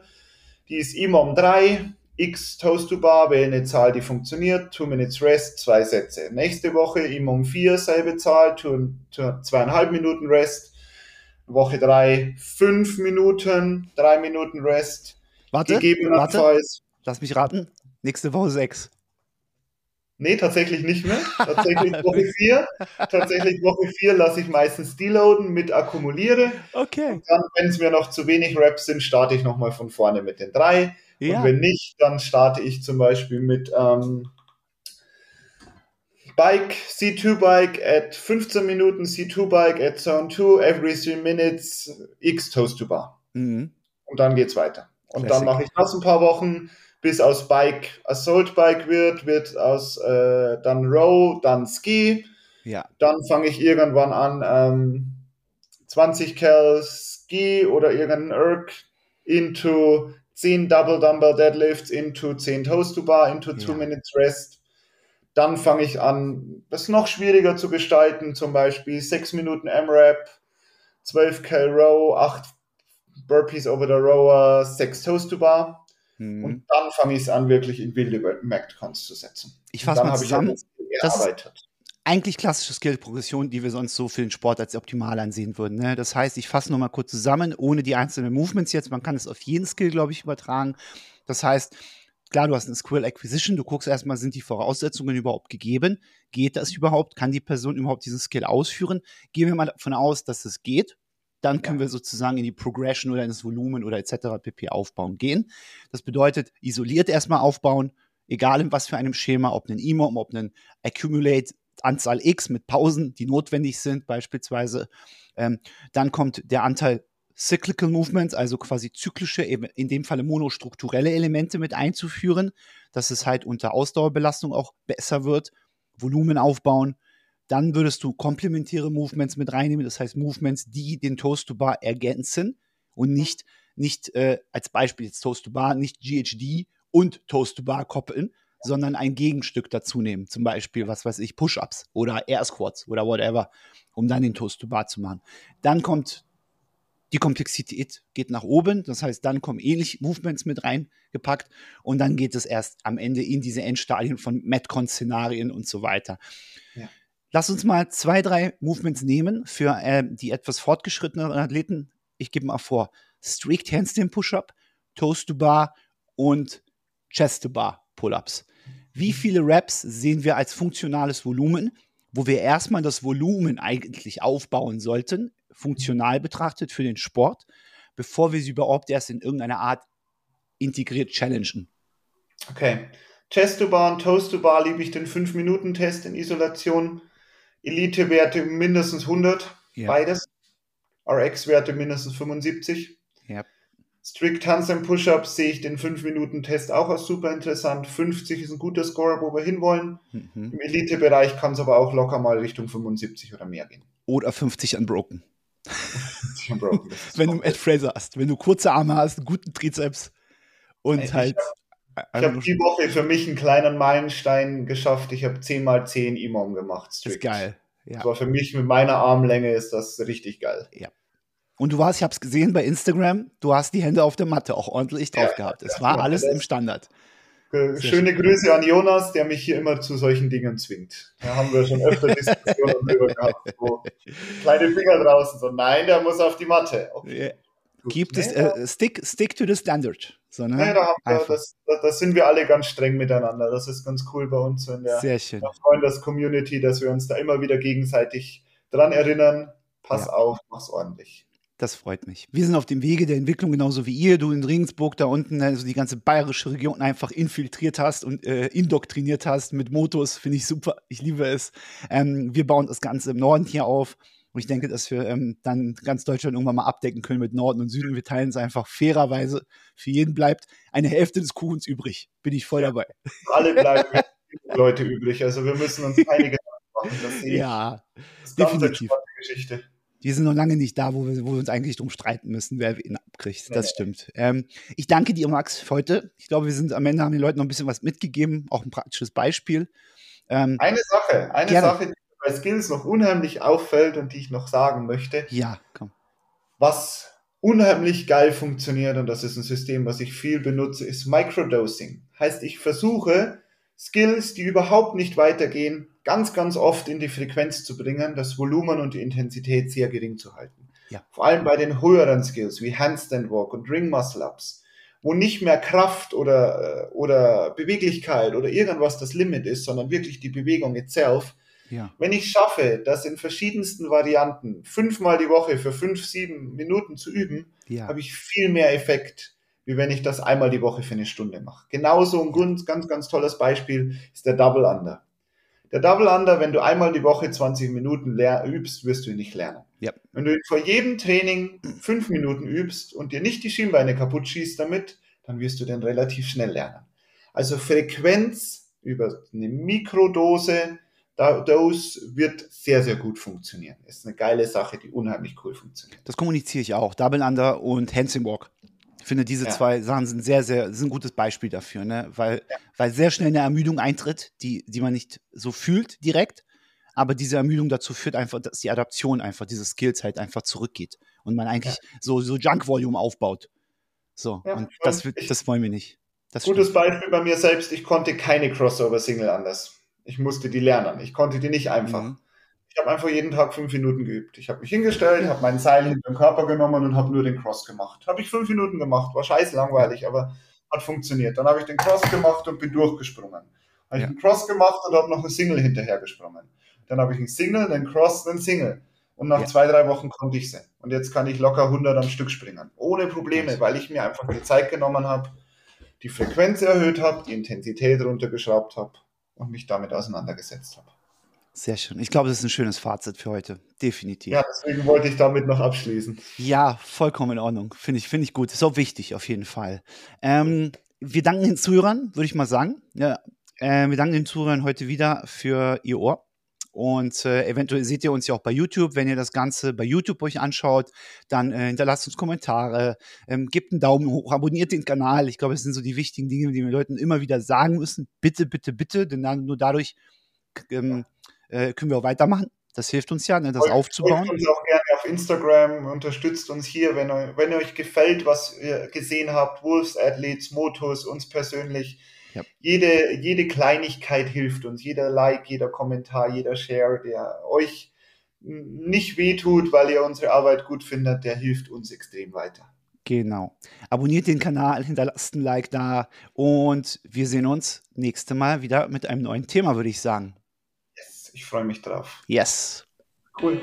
Die ist EMOM 3, X Toast to Bar wähle eine Zahl, die funktioniert, 2 Minutes Rest, zwei Sätze. Nächste Woche EMOM 4, selbe Zahl, zweieinhalb Minuten Rest, Woche drei fünf Minuten, drei Minuten Rest. Warte, warte, lass mich raten. Nächste Woche sechs. Nee, tatsächlich nicht mehr. (laughs) Tatsächlich Woche 4. tatsächlich Woche 4 lasse ich meistens deloaden mit akkumuliere. Okay. Und dann, wenn es mir noch zu wenig Raps sind, starte ich nochmal von vorne mit den drei. Ja. Und wenn nicht, dann starte ich zum Beispiel mit ähm, Bike, C2 Bike at 15 Minuten, C2 Bike at Zone 2, every 3 minutes, X Toast to Bar. Mhm. Und dann geht's weiter. Und Classic. dann mache ich das ein paar Wochen, bis aus Bike Assault Bike wird, wird aus äh, dann Row, dann Ski. Ja. Dann fange ich irgendwann an, ähm, 20 Cal Ski oder irgendeinen Erg into 10 Double Dumbbell Deadlifts, into 10 Toast to Bar, into 2 ja. Minutes Rest dann fange ich an, das noch schwieriger zu gestalten, zum Beispiel 6 Minuten M-Rap, 12 Cal Row, 8 Burpees over the Rower, 6 Toast to Bar. Mhm. Und dann fange ich es an, wirklich in wilde Mactcons zu setzen. Ich fasse mal zusammen. Das ist eigentlich klassische Skill-Progression, die wir sonst so für den Sport als optimal ansehen würden. Ne? Das heißt, ich fasse nochmal kurz zusammen, ohne die einzelnen Movements jetzt. Man kann es auf jeden Skill, glaube ich, übertragen. Das heißt, Klar, du hast eine Squirrel Acquisition, du guckst erstmal, sind die Voraussetzungen überhaupt gegeben? Geht das überhaupt? Kann die Person überhaupt diesen Skill ausführen? Gehen wir mal davon aus, dass es geht. Dann können wir sozusagen in die Progression oder in das Volumen oder etc. pp. aufbauen gehen. Das bedeutet, isoliert erstmal aufbauen, egal in was für einem Schema, ob einen EMO, ob einen Accumulate, Anzahl X mit Pausen, die notwendig sind, beispielsweise. Ähm, dann kommt der Anteil Cyclical Movements, also quasi zyklische, in dem Falle monostrukturelle Elemente mit einzuführen, dass es halt unter Ausdauerbelastung auch besser wird, Volumen aufbauen. Dann würdest du komplementäre Movements mit reinnehmen, das heißt Movements, die den Toast to Bar ergänzen und nicht, nicht äh, als Beispiel jetzt Toast to Bar, nicht GHD und Toast to Bar koppeln, sondern ein Gegenstück dazu nehmen. Zum Beispiel, was weiß ich, Push-Ups oder Air Squats oder whatever, um dann den Toast to Bar zu machen. Dann kommt die Komplexität geht nach oben, das heißt, dann kommen ähnliche Movements mit reingepackt und dann geht es erst am Ende in diese Endstadien von Metcon-Szenarien und so weiter. Ja. Lass uns mal zwei, drei Movements nehmen für äh, die etwas fortgeschrittenen Athleten. Ich gebe mal vor, Strict Handstand Push-Up, Toast to Bar und Chest to Bar Pull-Ups. Wie viele Reps sehen wir als funktionales Volumen, wo wir erstmal das Volumen eigentlich aufbauen sollten, funktional betrachtet für den Sport, bevor wir sie überhaupt erst in irgendeiner Art integriert challengen? Okay. Chest to Bar und Toast to Bar liebe ich den 5-Minuten-Test in Isolation. Elite-Werte mindestens 100, ja. beides. RX-Werte mindestens 75. Ja. Strict Handstand Push-Ups sehe ich den 5-Minuten-Test auch als super interessant. 50 ist ein guter Score, wo wir hinwollen. Mhm. Im Elite-Bereich kann es aber auch locker mal Richtung 75 oder mehr gehen. Oder 50 unbroken. (laughs) unbroken wenn du Ed Fraser hast, wenn du kurze Arme hast, einen guten Trizeps und ich halt. Hab, ich habe die Woche für mich einen kleinen Meilenstein geschafft. Ich habe 10 mal 10 Imam gemacht. Strict. Das ist geil. Ja. Das war für mich mit meiner Armlänge ist das richtig geil. Ja. Und du warst, ich habe es gesehen bei Instagram, du hast die Hände auf der Matte auch ordentlich drauf ja, gehabt. Es war alles im Standard. Sehr Schöne schön. Grüße an Jonas, der mich hier immer zu solchen Dingen zwingt. Da haben wir schon öfter (laughs) Diskussionen drüber gehabt. So kleine Finger draußen, so nein, der muss auf die Matte. Okay. Gibt es äh, stick, stick to the standard. So, ne? nee, da, wir, das, da, da, sind wir alle ganz streng miteinander. Das ist ganz cool bei uns in der, Sehr schön. der Freundes-Community, dass wir uns da immer wieder gegenseitig dran erinnern. Pass ja. auf, mach's ordentlich. Das freut mich. Wir sind auf dem Wege der Entwicklung genauso wie ihr. Du in Regensburg da unten, also die ganze bayerische Region einfach infiltriert hast und äh, indoktriniert hast mit Motos. Finde ich super. Ich liebe es. Ähm, wir bauen das Ganze im Norden hier auf. Und ich denke, dass wir ähm, dann ganz Deutschland irgendwann mal abdecken können mit Norden und Süden. Wir teilen es einfach fairerweise. Für jeden bleibt eine Hälfte des Kuchens übrig. Bin ich voll ja, dabei. Alle bleiben (laughs) Leute übrig. Also wir müssen uns einige (laughs) machen. Ja, das ist definitiv. Geschichte. Die sind noch lange nicht da, wo wir, wo wir uns eigentlich drum streiten müssen, wer ihn abkriegt. Das stimmt. Ähm, ich danke dir, Max, für heute. Ich glaube, wir sind am Ende haben den Leuten noch ein bisschen was mitgegeben, auch ein praktisches Beispiel. Ähm, eine Sache, eine gerne. Sache, die bei Skills noch unheimlich auffällt und die ich noch sagen möchte. Ja, komm. Was unheimlich geil funktioniert, und das ist ein System, was ich viel benutze, ist Microdosing. Heißt, ich versuche, Skills, die überhaupt nicht weitergehen, ganz, ganz oft in die Frequenz zu bringen, das Volumen und die Intensität sehr gering zu halten. Ja. Vor allem bei den höheren Skills wie Handstand Walk und Ring Muscle Ups, wo nicht mehr Kraft oder, äh, oder Beweglichkeit oder irgendwas das Limit ist, sondern wirklich die Bewegung itself, ja. Wenn ich schaffe, das in verschiedensten Varianten fünfmal die Woche für fünf, sieben Minuten zu üben, ja. habe ich viel mehr Effekt, wie wenn ich das einmal die Woche für eine Stunde mache. Genauso ein ganz, ganz, ganz tolles Beispiel ist der Double Under. Der Double Under, wenn du einmal die Woche 20 Minuten übst, wirst du ihn nicht lernen. Ja. Wenn du vor jedem Training fünf Minuten übst und dir nicht die Schienbeine kaputt schießt damit, dann wirst du den relativ schnell lernen. Also Frequenz über eine Mikrodose Dose wird sehr, sehr gut funktionieren. Ist eine geile Sache, die unheimlich cool funktioniert. Das kommuniziere ich auch. Double Under und Handsing Walk. Ich finde, diese ja. zwei Sachen sind sehr, sehr, sind ein gutes Beispiel dafür, ne? weil, ja. weil sehr schnell eine Ermüdung eintritt, die, die man nicht so fühlt direkt, aber diese Ermüdung dazu führt einfach, dass die Adaption einfach, diese Skills halt einfach zurückgeht und man eigentlich ja. so, so Junk-Volume aufbaut. So, und das, das wollen wir nicht. Das gutes stimmt. Beispiel bei mir selbst, ich konnte keine Crossover-Single anders. Ich musste die lernen. Ich konnte die nicht einfach. Mhm. Ich habe einfach jeden Tag fünf Minuten geübt. Ich habe mich hingestellt, habe meinen Seil hinter den Körper genommen und habe nur den Cross gemacht. Habe ich fünf Minuten gemacht. War scheiß langweilig, aber hat funktioniert. Dann habe ich den Cross gemacht und bin durchgesprungen. Habe ja. ich einen Cross gemacht und habe noch einen Single hinterher gesprungen. Dann habe ich einen Single, einen Cross, einen Single. Und nach ja. zwei, drei Wochen konnte ich sie. Und jetzt kann ich locker 100 am Stück springen. Ohne Probleme, weil ich mir einfach die Zeit genommen habe, die Frequenz erhöht habe, die Intensität runtergeschraubt habe und mich damit auseinandergesetzt habe. Sehr schön. Ich glaube, das ist ein schönes Fazit für heute. Definitiv. Ja, deswegen wollte ich damit noch abschließen. Ja, vollkommen in Ordnung. Finde ich, finde ich gut. Ist auch wichtig, auf jeden Fall. Ähm, wir danken den Zuhörern, würde ich mal sagen. Ja, äh, wir danken den Zuhörern heute wieder für ihr Ohr. Und äh, eventuell seht ihr uns ja auch bei YouTube. Wenn ihr das Ganze bei YouTube euch anschaut, dann äh, hinterlasst uns Kommentare, ähm, gebt einen Daumen hoch, abonniert den Kanal. Ich glaube, es sind so die wichtigen Dinge, die wir Leuten immer wieder sagen müssen. Bitte, bitte, bitte, denn dann, nur dadurch ähm, äh, können wir auch weitermachen. Das hilft uns ja, ne, das folgt, aufzubauen. Folgt uns auch gerne auf Instagram, unterstützt uns hier, wenn, wenn euch gefällt, was ihr gesehen habt, Wolves Athletes, Motos, uns persönlich ja. Jede, jede Kleinigkeit hilft uns, jeder Like, jeder Kommentar, jeder Share, der euch nicht wehtut, weil ihr unsere Arbeit gut findet, der hilft uns extrem weiter. Genau. Abonniert den Kanal, hinterlasst ein Like da und wir sehen uns nächste Mal wieder mit einem neuen Thema, würde ich sagen. Ich freue mich drauf. Yes. Cool.